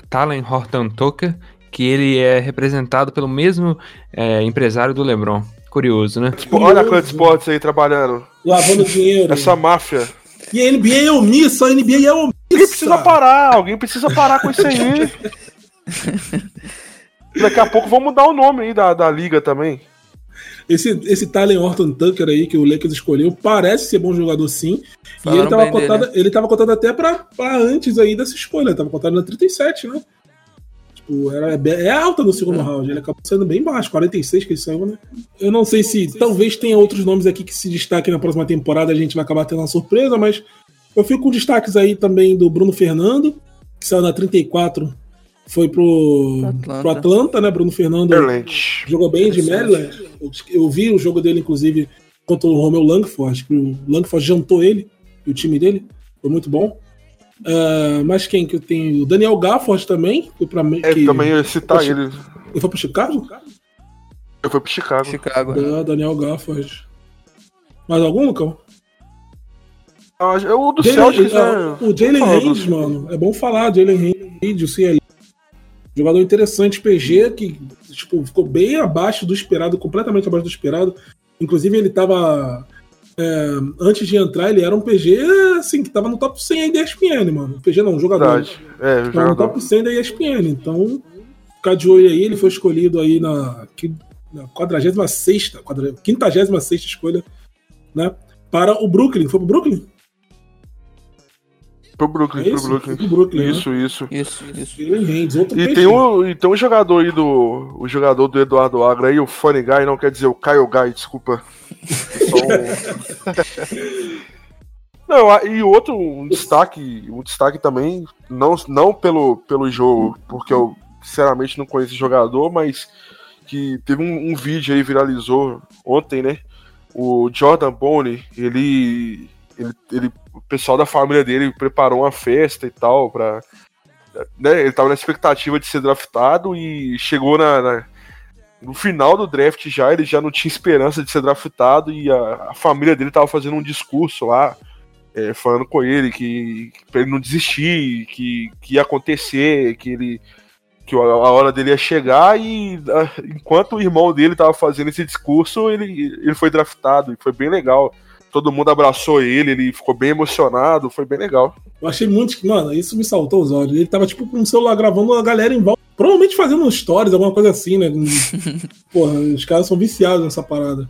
Talen Horton Tucker, que ele é representado pelo mesmo é, empresário do LeBron. Curioso, né? Olha a Clan Sports aí trabalhando. Lavando dinheiro. Essa máfia. E a NBA é omissa, a NBA é omissa. Alguém precisa parar, alguém precisa parar com isso aí. Daqui a pouco vão mudar o nome aí da, da liga também. Esse, esse Tyler Horton Tucker aí que o Lakers escolheu parece ser bom jogador sim. Falaram e ele tava, cotado, dele, né? ele tava cotado até pra, pra antes aí dessa escolha. Ele tava cotado na 37, né? Tipo, era, é alta no segundo é. round. Ele acabou sendo bem baixo, 46 que ele saiu, né? Eu não sei se talvez tenha outros nomes aqui que se destaquem na próxima temporada. A gente vai acabar tendo uma surpresa, mas eu fico com destaques aí tambem do Bruno Fernando, que saiu na 34 foi pro Atlanta, pro Atlanta né? Bruno Fernando Maryland. jogou bem de Maryland. Eu, eu, vi o jogo dele, inclusive, contra o Romeo Langford, que o Langford jantou ele e o time dele. Foi muito bom. Uh, mas quem que eu tenho? O Daniel Gafford também. Foi pra, é, que, também ia citar ele. Ele foi pro Chicago? Eu fui pro Chicago. Chicago. É, Daniel Gafford. Mais algum, Lucão? Ah, é o do Celtics, né? O Jalen Hayes, mano. É bom falar, Jalen Hayes, o CL Jogador interessante, PG, que tipo, ficou bem abaixo do esperado, completamente abaixo do esperado. Inclusive, ele estava é, antes de entrar, ele era um PG, assim, que estava no top 100 aí da ESPN, mano. PG não, um jogador. Verdade. É, jogador. no top 100 da ESPN. Então, ficar de olho aí, ele foi escolhido aí na, na 46, 56 escolha, né? Para o Brooklyn. Foi pro Brooklyn? Pro Brooklyn, é pro Brooklyn. Pro Brooklyn. Isso, né? isso. Isso, isso. e tem um, e tem um jogador aí do. O jogador do Eduardo Agra aí, o Funny Guy, não quer dizer o Kyle Guy, desculpa. não, e outro um destaque, um destaque também, não, não pelo, pelo jogo, porque eu sinceramente não conheço esse jogador, mas que teve um, um vídeo aí viralizou ontem, né? O Jordan Bone, ele ele, ele, o pessoal da família dele preparou uma festa e tal para né, ele tava na expectativa de ser draftado e chegou na, na, no final do draft já, ele já não tinha esperança de ser draftado e a, a família dele tava fazendo um discurso lá, é, falando com ele que, pra ele não desistir, que, que ia acontecer, que ele que a hora dele ia chegar e a, enquanto o irmão dele tava fazendo esse discurso, ele, ele foi draftado e foi bem legal. Todo mundo abraçou ele, ele ficou bem emocionado, foi bem legal. Eu achei muito. Mano, isso me saltou os olhos. Ele tava, tipo, com o celular gravando a galera em volta. Provavelmente fazendo stories, alguma coisa assim, né? Porra, os caras são viciados nessa parada.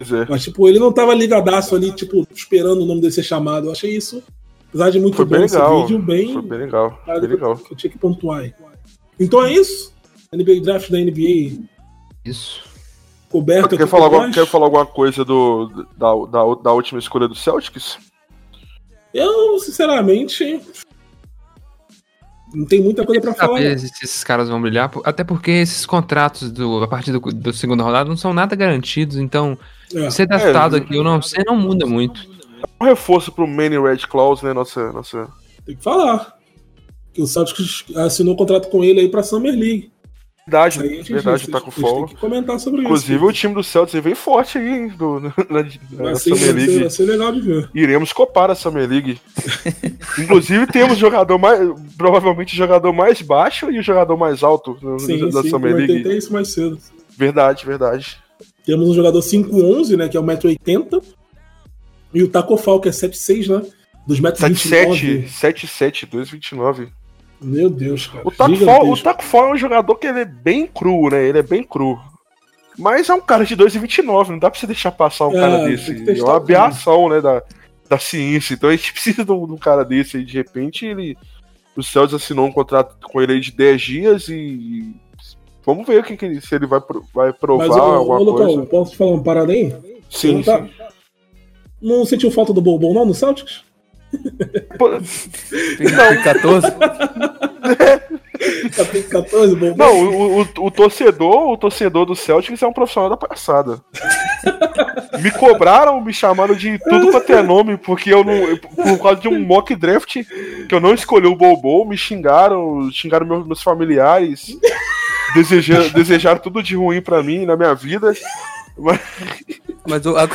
É. Mas, tipo, ele não tava ligadaço ali, tipo, esperando o nome dele ser chamado. Eu achei isso, apesar de muito foi bom esse legal. vídeo, bem. Foi bem legal. Bem legal. Que eu tinha que pontuar aí. Então é isso. NBA Draft da NBA. Isso. Coberto quer falar, alguma, quer falar alguma coisa do, da, da, da última escolha do Celtics? Eu, sinceramente, não tem muita coisa para falar. Saber se esses caras vão brilhar, até porque esses contratos do, a partir do, do segundo rodada não são nada garantidos, então é. ser draftado é, aqui ou não ser não muda muito. É um reforço pro Manny Red Claus, né? Nossa, nossa. Tem que falar. Que o Celtics assinou um contrato com ele aí pra Summer League. Verdade, gente, verdade, tá com folga. Comentar sobre Inclusive, isso. o time do Celtics vem forte aí, hein, do, na, vai, ser, Summer League. vai ser legal de ver. Iremos copar a Summer League. Inclusive, temos jogador mais. Provavelmente o jogador mais baixo e o jogador mais alto sim, da sim, Summer League. Eu isso mais cedo. Verdade, verdade. Temos um jogador 5'11, né? Que é 1,80m. E o Taco Fall, que é 7'6, né? Dos metros 7'7, 7'7, 2,29. Meu Deus, cara. O Taco, Fall, o Taco Fall é um jogador que ele é bem cru, né? Ele é bem cru. Mas é um cara de 2,29, não dá pra você deixar passar um é, cara desse. É uma aberração, né, da, da ciência. Então a gente precisa de um, de um cara desse aí. De repente, ele. O Celtics assinou um contrato com ele aí de 10 dias e. Vamos ver o que, que se ele vai, vai provar Mas, alguma ô, Lucão, coisa. Posso te falar uma parada aí? Sim, não, tá... não sentiu falta do Bourbon não no Celtics? Não. 14? Tem 14, bom. Não, o, o, o, torcedor, o torcedor do Celtics é um profissional da passada. me cobraram, me chamaram de tudo pra ter nome, porque eu não. Por causa de um mock draft que eu não escolhi o Bobo, me xingaram, xingaram meus, meus familiares, desejaram, desejaram tudo de ruim pra mim na minha vida. Mas, Mas o, a, o,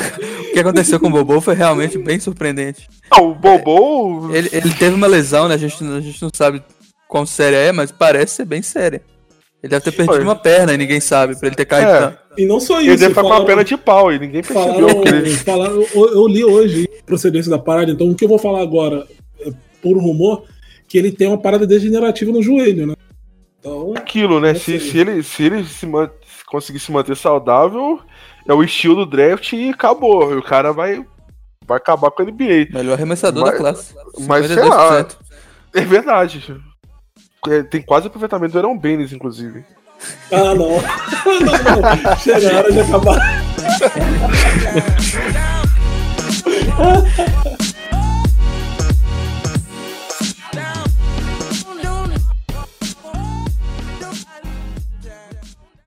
que aconteceu com o Bobo foi realmente bem surpreendente. Não, o Bobo. Ele, ele teve uma lesão, né? A gente, a gente não sabe quão séria é, mas parece ser bem séria. Ele deve ter perdido foi. uma perna e ninguém sabe, pra ele ter caído. É. E não só isso. Ele deve estar com uma perna de pau e ninguém percebeu. Falaram, ele... falaram, eu, eu, li hoje procedência da parada, então o que eu vou falar agora é por rumor que ele tem uma parada degenerativa no joelho, né? Então, Aquilo, né? Se, se, ele, se ele se man... conseguir se manter saudável, é o estilo do draft e acabou. E o cara vai, vai acabar com a NBA. Melhor arremessador mas, da classe. Mas sei lá. É verdade. É, tem quase aproveitamento do Aaron Baines, inclusive. Ah, não. não, não. Chega a hora de acabar.